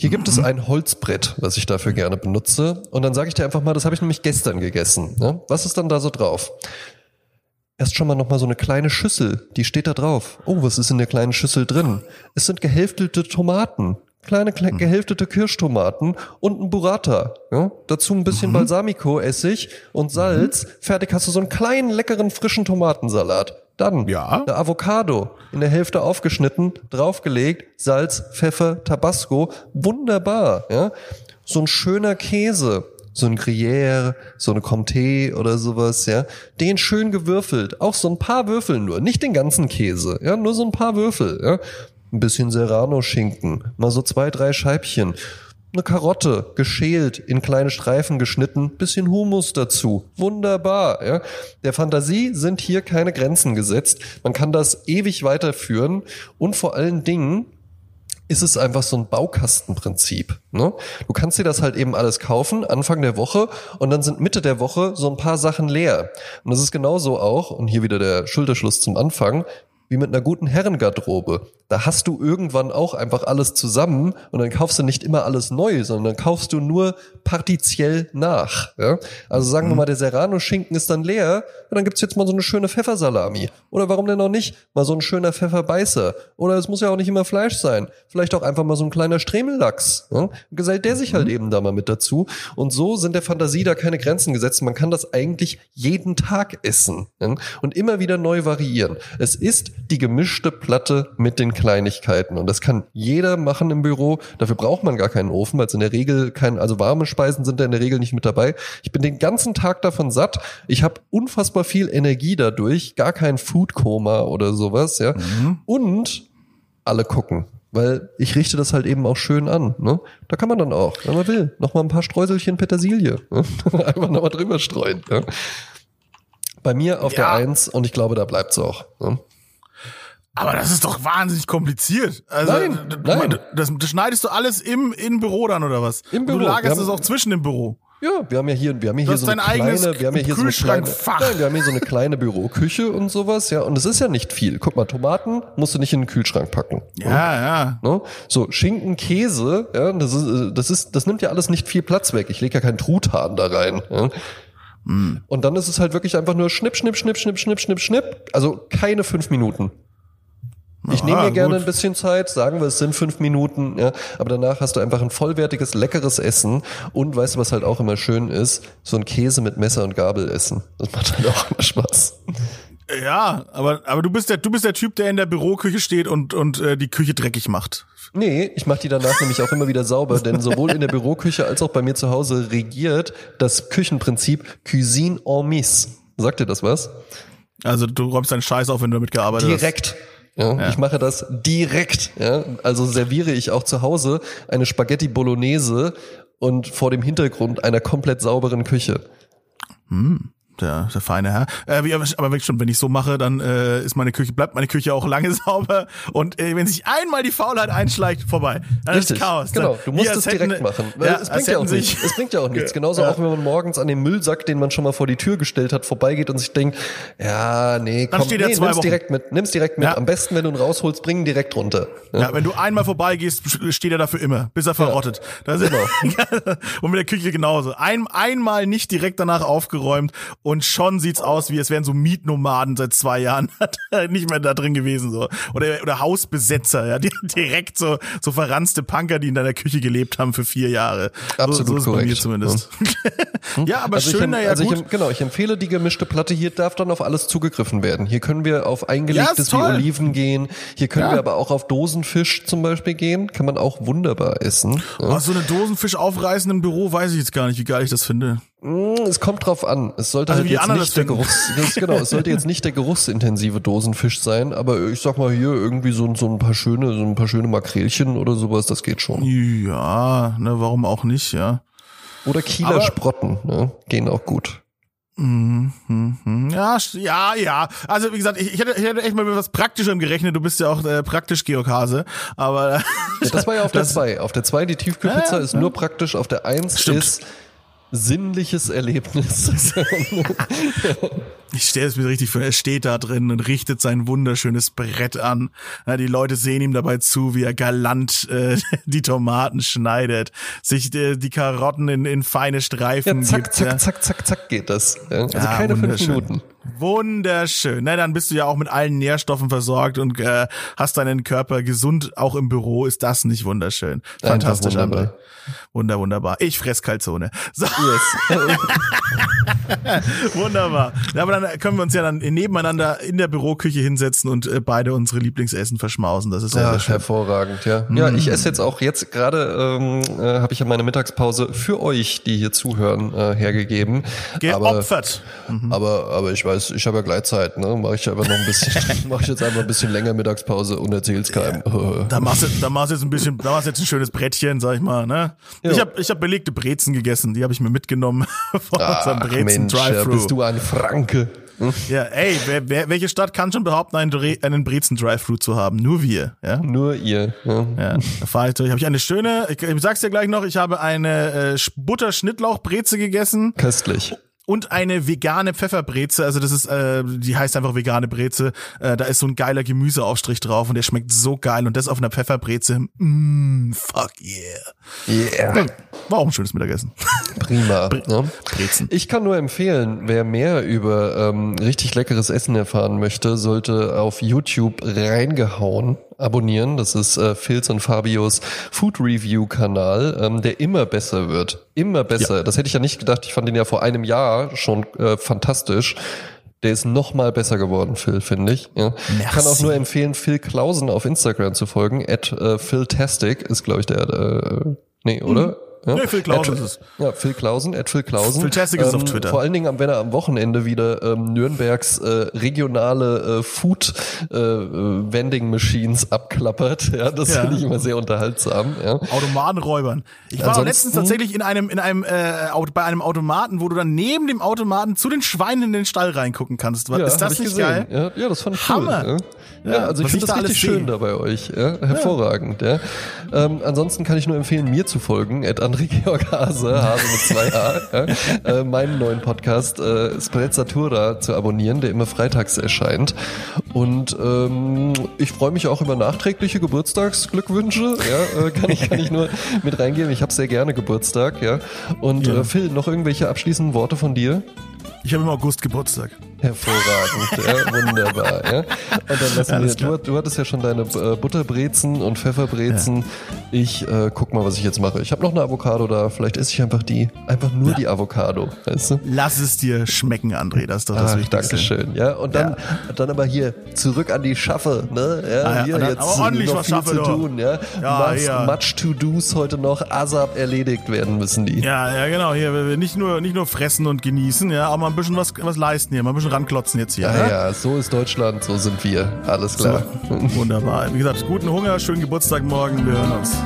Hier gibt es ein Holzbrett, was ich dafür gerne benutze. Und dann sage ich dir einfach mal, das habe ich nämlich gestern gegessen. Ne? Was ist dann da so drauf? Erst schon mal noch mal so eine kleine Schüssel, die steht da drauf. Oh, was ist in der kleinen Schüssel drin? Es sind gehälftelte Tomaten, kleine, kleine gehälftete Kirschtomaten und ein Burrata. Ja? Dazu ein bisschen mhm. Balsamico-Essig und Salz. Mhm. Fertig hast du so einen kleinen, leckeren, frischen Tomatensalat. Dann ja. eine Avocado in der Hälfte aufgeschnitten, draufgelegt, Salz, Pfeffer, Tabasco. Wunderbar. Ja? So ein schöner Käse so ein Gruyère, so eine Comté oder sowas, ja, den schön gewürfelt, auch so ein paar Würfel nur, nicht den ganzen Käse, ja, nur so ein paar Würfel, ja, ein bisschen Serrano-Schinken, mal so zwei, drei Scheibchen, eine Karotte geschält, in kleine Streifen geschnitten, bisschen Humus dazu. Wunderbar, ja. Der Fantasie sind hier keine Grenzen gesetzt. Man kann das ewig weiterführen und vor allen Dingen ist es einfach so ein Baukastenprinzip. Ne? Du kannst dir das halt eben alles kaufen, Anfang der Woche, und dann sind Mitte der Woche so ein paar Sachen leer. Und das ist genauso auch, und hier wieder der Schulterschluss zum Anfang, wie mit einer guten Herrengarderobe. Da hast du irgendwann auch einfach alles zusammen und dann kaufst du nicht immer alles neu, sondern dann kaufst du nur partiziell nach. Ja? Also sagen mhm. wir mal, der Serrano-Schinken ist dann leer und dann gibt's jetzt mal so eine schöne Pfeffersalami. Oder warum denn auch nicht? Mal so ein schöner Pfefferbeißer. Oder es muss ja auch nicht immer Fleisch sein. Vielleicht auch einfach mal so ein kleiner Stremellachs. Ja? Gesellt der sich halt mhm. eben da mal mit dazu. Und so sind der Fantasie da keine Grenzen gesetzt. Man kann das eigentlich jeden Tag essen ja? und immer wieder neu variieren. Es ist die gemischte Platte mit den Kleinigkeiten. Und das kann jeder machen im Büro. Dafür braucht man gar keinen Ofen, weil es in der Regel kein, also warme Speisen sind da in der Regel nicht mit dabei. Ich bin den ganzen Tag davon satt. Ich habe unfassbar viel Energie dadurch, gar kein Foodkoma oder sowas, ja. Mhm. Und alle gucken weil ich richte das halt eben auch schön an. Ne? Da kann man dann auch, wenn man will, noch mal ein paar Streuselchen Petersilie. Ne? Einfach noch mal drüber streuen. Ne? Bei mir auf ja. der Eins und ich glaube, da bleibt's auch. Ne? Aber das ist doch wahnsinnig kompliziert. Also, nein, nein. Das, das schneidest du alles im, im Büro dann oder was? Im Büro. Und du lagerst es auch zwischen dem Büro. Ja, wir haben ja hier, wir haben hier, so eine kleine, wir haben ja hier so eine kleine, nein, wir haben hier so eine kleine Büroküche und sowas, ja, und es ist ja nicht viel. Guck mal, Tomaten musst du nicht in den Kühlschrank packen. Ja, ja. ja. Ne? So, Schinken, Käse, ja, das ist, das ist, das nimmt ja alles nicht viel Platz weg. Ich lege ja keinen Truthahn da rein. Ja? Mm. Und dann ist es halt wirklich einfach nur schnipp, schnipp, schnipp, schnipp, schnipp, schnipp, schnipp. Also keine fünf Minuten. Ich nehme mir gerne gut. ein bisschen Zeit, sagen wir, es sind fünf Minuten, ja, aber danach hast du einfach ein vollwertiges, leckeres Essen und weißt du, was halt auch immer schön ist? So ein Käse mit Messer und Gabel essen. Das macht halt auch immer Spaß. Ja, aber, aber du bist der, du bist der Typ, der in der Büroküche steht und, und äh, die Küche dreckig macht. Nee, ich mache die danach nämlich auch immer wieder sauber, denn sowohl in der Büroküche als auch bei mir zu Hause regiert das Küchenprinzip Cuisine en mise. Sagt dir das was? Also du räumst deinen Scheiß auf, wenn du damit gearbeitet Direkt. hast. Direkt. Ja, ja. Ich mache das direkt. Ja? Also serviere ich auch zu Hause eine Spaghetti Bolognese und vor dem Hintergrund einer komplett sauberen Küche. Hm der, der feine Herr. Äh, wie, aber wirklich schon, wenn ich so mache, dann äh, ist meine Küche, bleibt meine Küche auch lange sauber. Und äh, wenn sich einmal die Faulheit einschleicht, vorbei. Dann Richtig, ist Chaos. Genau, du musst es direkt hätten, machen. Ja, es bringt ja auch nichts. Es bringt ja auch nichts. Genauso ja. auch, wenn man morgens an den Müllsack, den man schon mal vor die Tür gestellt hat, vorbeigeht und sich denkt, ja, nee, komm, nee, nimm's Wochen. direkt mit. Nimm's direkt mit. Ja. Am besten, wenn du ihn rausholst, bring ihn direkt runter. Ja, ja wenn du einmal vorbeigehst, steht er dafür immer, bis er verrottet. Das genau. und mit der Küche genauso. Ein, einmal nicht direkt danach aufgeräumt und schon sieht's aus, wie es wären so Mietnomaden seit zwei Jahren nicht mehr da drin gewesen so oder oder Hausbesetzer, ja, die, direkt so so verranzte Punker, die in deiner Küche gelebt haben für vier Jahre. Absolut so, so korrekt. Bei mir zumindest. Ja, ja aber also schön, ich, ja also gut. Ich, genau, ich empfehle die gemischte Platte. Hier darf dann auf alles zugegriffen werden. Hier können wir auf eingelegtes ja, wie Oliven gehen. Hier können ja. wir aber auch auf Dosenfisch zum Beispiel gehen. Kann man auch wunderbar essen. Ja. Oh, so eine Dosenfisch aufreißen im Büro, weiß ich jetzt gar nicht, wie geil ich das finde. Mm, es kommt drauf an. Es sollte also halt jetzt nicht der Geruchs, genau, es sollte jetzt nicht der geruchsintensive Dosenfisch sein, aber ich sag mal hier irgendwie so, so ein paar schöne, so ein paar schöne Makrelchen oder sowas, das geht schon. Ja, ne, warum auch nicht, ja. Oder Kieler aber, Sprotten, ne, gehen auch gut. Mhm, mhm. Ja, ja, ja. Also wie gesagt, ich, ich, hätte, ich hätte echt mal mit was Praktischem gerechnet. Du bist ja auch äh, praktisch Georg Hase. Aber ja, das war ja auf der 2. Auf der 2 die Tiefkühlpizza ja, ist nur praktisch. Auf der 1 ist sinnliches Erlebnis. ich stelle es mir richtig vor, er steht da drin und richtet sein wunderschönes Brett an. Ja, die Leute sehen ihm dabei zu, wie er galant äh, die Tomaten schneidet, sich äh, die Karotten in, in feine Streifen ja, zack, gibt. Zack, ja. zack, zack, zack geht das. Ja, also keine fünf Minuten. Wunderschön. Na, dann bist du ja auch mit allen Nährstoffen versorgt und äh, hast deinen Körper gesund, auch im Büro. Ist das nicht wunderschön? Fantastisch, André. Wunder, wunderbar. Ich fress Kalzone. So. Yes. wunderbar. Aber dann können wir uns ja dann nebeneinander in der Büroküche hinsetzen und äh, beide unsere Lieblingsessen verschmausen. Das ist ja, ja hervorragend, ja. Mm. Ja, ich esse jetzt auch jetzt gerade ähm, äh, habe ich ja meine Mittagspause für euch, die hier zuhören, äh, hergegeben. Geopfert. Aber, mhm. aber, aber ich weiß, ich habe ja Gleitzeit, ne? Mache ich aber noch ein bisschen, mache ich jetzt einfach ein bisschen länger Mittagspause und erzähl's keinem. Ja, da machst du, da machst du jetzt ein bisschen, da machst du jetzt ein schönes Brettchen, sag ich mal, ne? Ja. Ich habe ich hab belegte Brezen gegessen, die habe ich mir mitgenommen von Ach, unserem Brezen Drive-Thru. bist du ein Franke. Hm? Ja, ey, wer, wer, welche Stadt kann schon behaupten, einen, einen Brezen Drive-Thru zu haben? Nur wir, ja? Nur ihr. Ja, ja da fahre ich durch. Habe ich eine schöne, ich, ich sag's dir gleich noch, ich habe eine äh, Butter-Schnittlauch-Breze gegessen. Köstlich und eine vegane Pfefferbreze. Also das ist, äh, die heißt einfach vegane Breze. Äh, da ist so ein geiler Gemüseaufstrich drauf und der schmeckt so geil. Und das auf einer Pfefferbreze. Mm, fuck yeah. Yeah. War auch ein schönes Mittagessen. Prima. Bre ne? Brezen. Ich kann nur empfehlen, wer mehr über ähm, richtig leckeres Essen erfahren möchte, sollte auf YouTube reingehauen abonnieren. Das ist äh, Phils und Fabios Food Review Kanal, ähm, der immer besser wird. Immer besser. Ja. Das hätte ich ja nicht gedacht. Ich fand den ja vor einem Jahr schon äh, fantastisch. Der ist noch mal besser geworden, Phil, finde ich. Ja. Ich kann auch nur empfehlen, Phil Klausen auf Instagram zu folgen. At äh, Philtastic ist, glaube ich, der, äh, nee, oder? Mhm. Ja? Nee, Phil Klausen ist es. Ja, Phil Klausen, Ed Phil Klausen. Phil ähm, ist auf Twitter. Vor allen Dingen, wenn er am Wochenende wieder ähm, Nürnbergs äh, regionale äh, Food äh, Vending Machines abklappert. Ja, das ja. finde ich immer sehr unterhaltsam. Ja. Automatenräubern. Ich war letztens tatsächlich in einem in einem äh, bei einem Automaten, wo du dann neben dem Automaten zu den Schweinen in den Stall reingucken kannst. Ja, ist das nicht gesehen. geil? Ja, das fand ich Hammer. cool. Ja, ja also ich finde das da richtig schön da bei euch. Ja, hervorragend. Ja. Ähm, ansonsten kann ich nur empfehlen, mir zu folgen. At André Georg Hase, Hase mit zwei A, ja, äh, meinen neuen Podcast äh, Sprezzatura zu abonnieren, der immer freitags erscheint. Und ähm, ich freue mich auch über nachträgliche Geburtstagsglückwünsche. Ja, äh, kann ich kann ich nur mit reingeben. Ich habe sehr gerne Geburtstag. Ja. Und ja. Äh, Phil, noch irgendwelche abschließenden Worte von dir? Ich habe im August Geburtstag. Hervorragend, ja, wunderbar. Ja. Und dann lassen wir, du, du, hattest ja schon deine äh, Butterbrezen und Pfefferbrezen. Ja. Ich äh, guck mal, was ich jetzt mache. Ich habe noch eine Avocado da. Vielleicht esse ich einfach die, einfach nur ja. die Avocado. Weißt du? Lass es dir schmecken, André. Das ist doch das Ach, Wichtigste. Dankeschön. Ja, und dann, dann aber hier zurück an die Schaffe. Ne? Ja, ah, hier dann, jetzt aber ordentlich noch was viel schaffe, zu tun. Ja, ja, ja. Much to dos heute noch ASAP erledigt werden müssen die. Ja, ja, genau. Hier nicht nur nicht nur fressen und genießen, ja, aber mal ein bisschen was was leisten hier, mal ein bisschen ranklotzen jetzt hier. Ja, ne? ja, so ist Deutschland, so sind wir. Alles klar. So, wunderbar. Wie gesagt, guten Hunger, schönen Geburtstag morgen. Wir hören uns.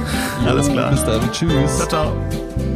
Alles klar. Bis dann. Tschüss. Ciao, ciao.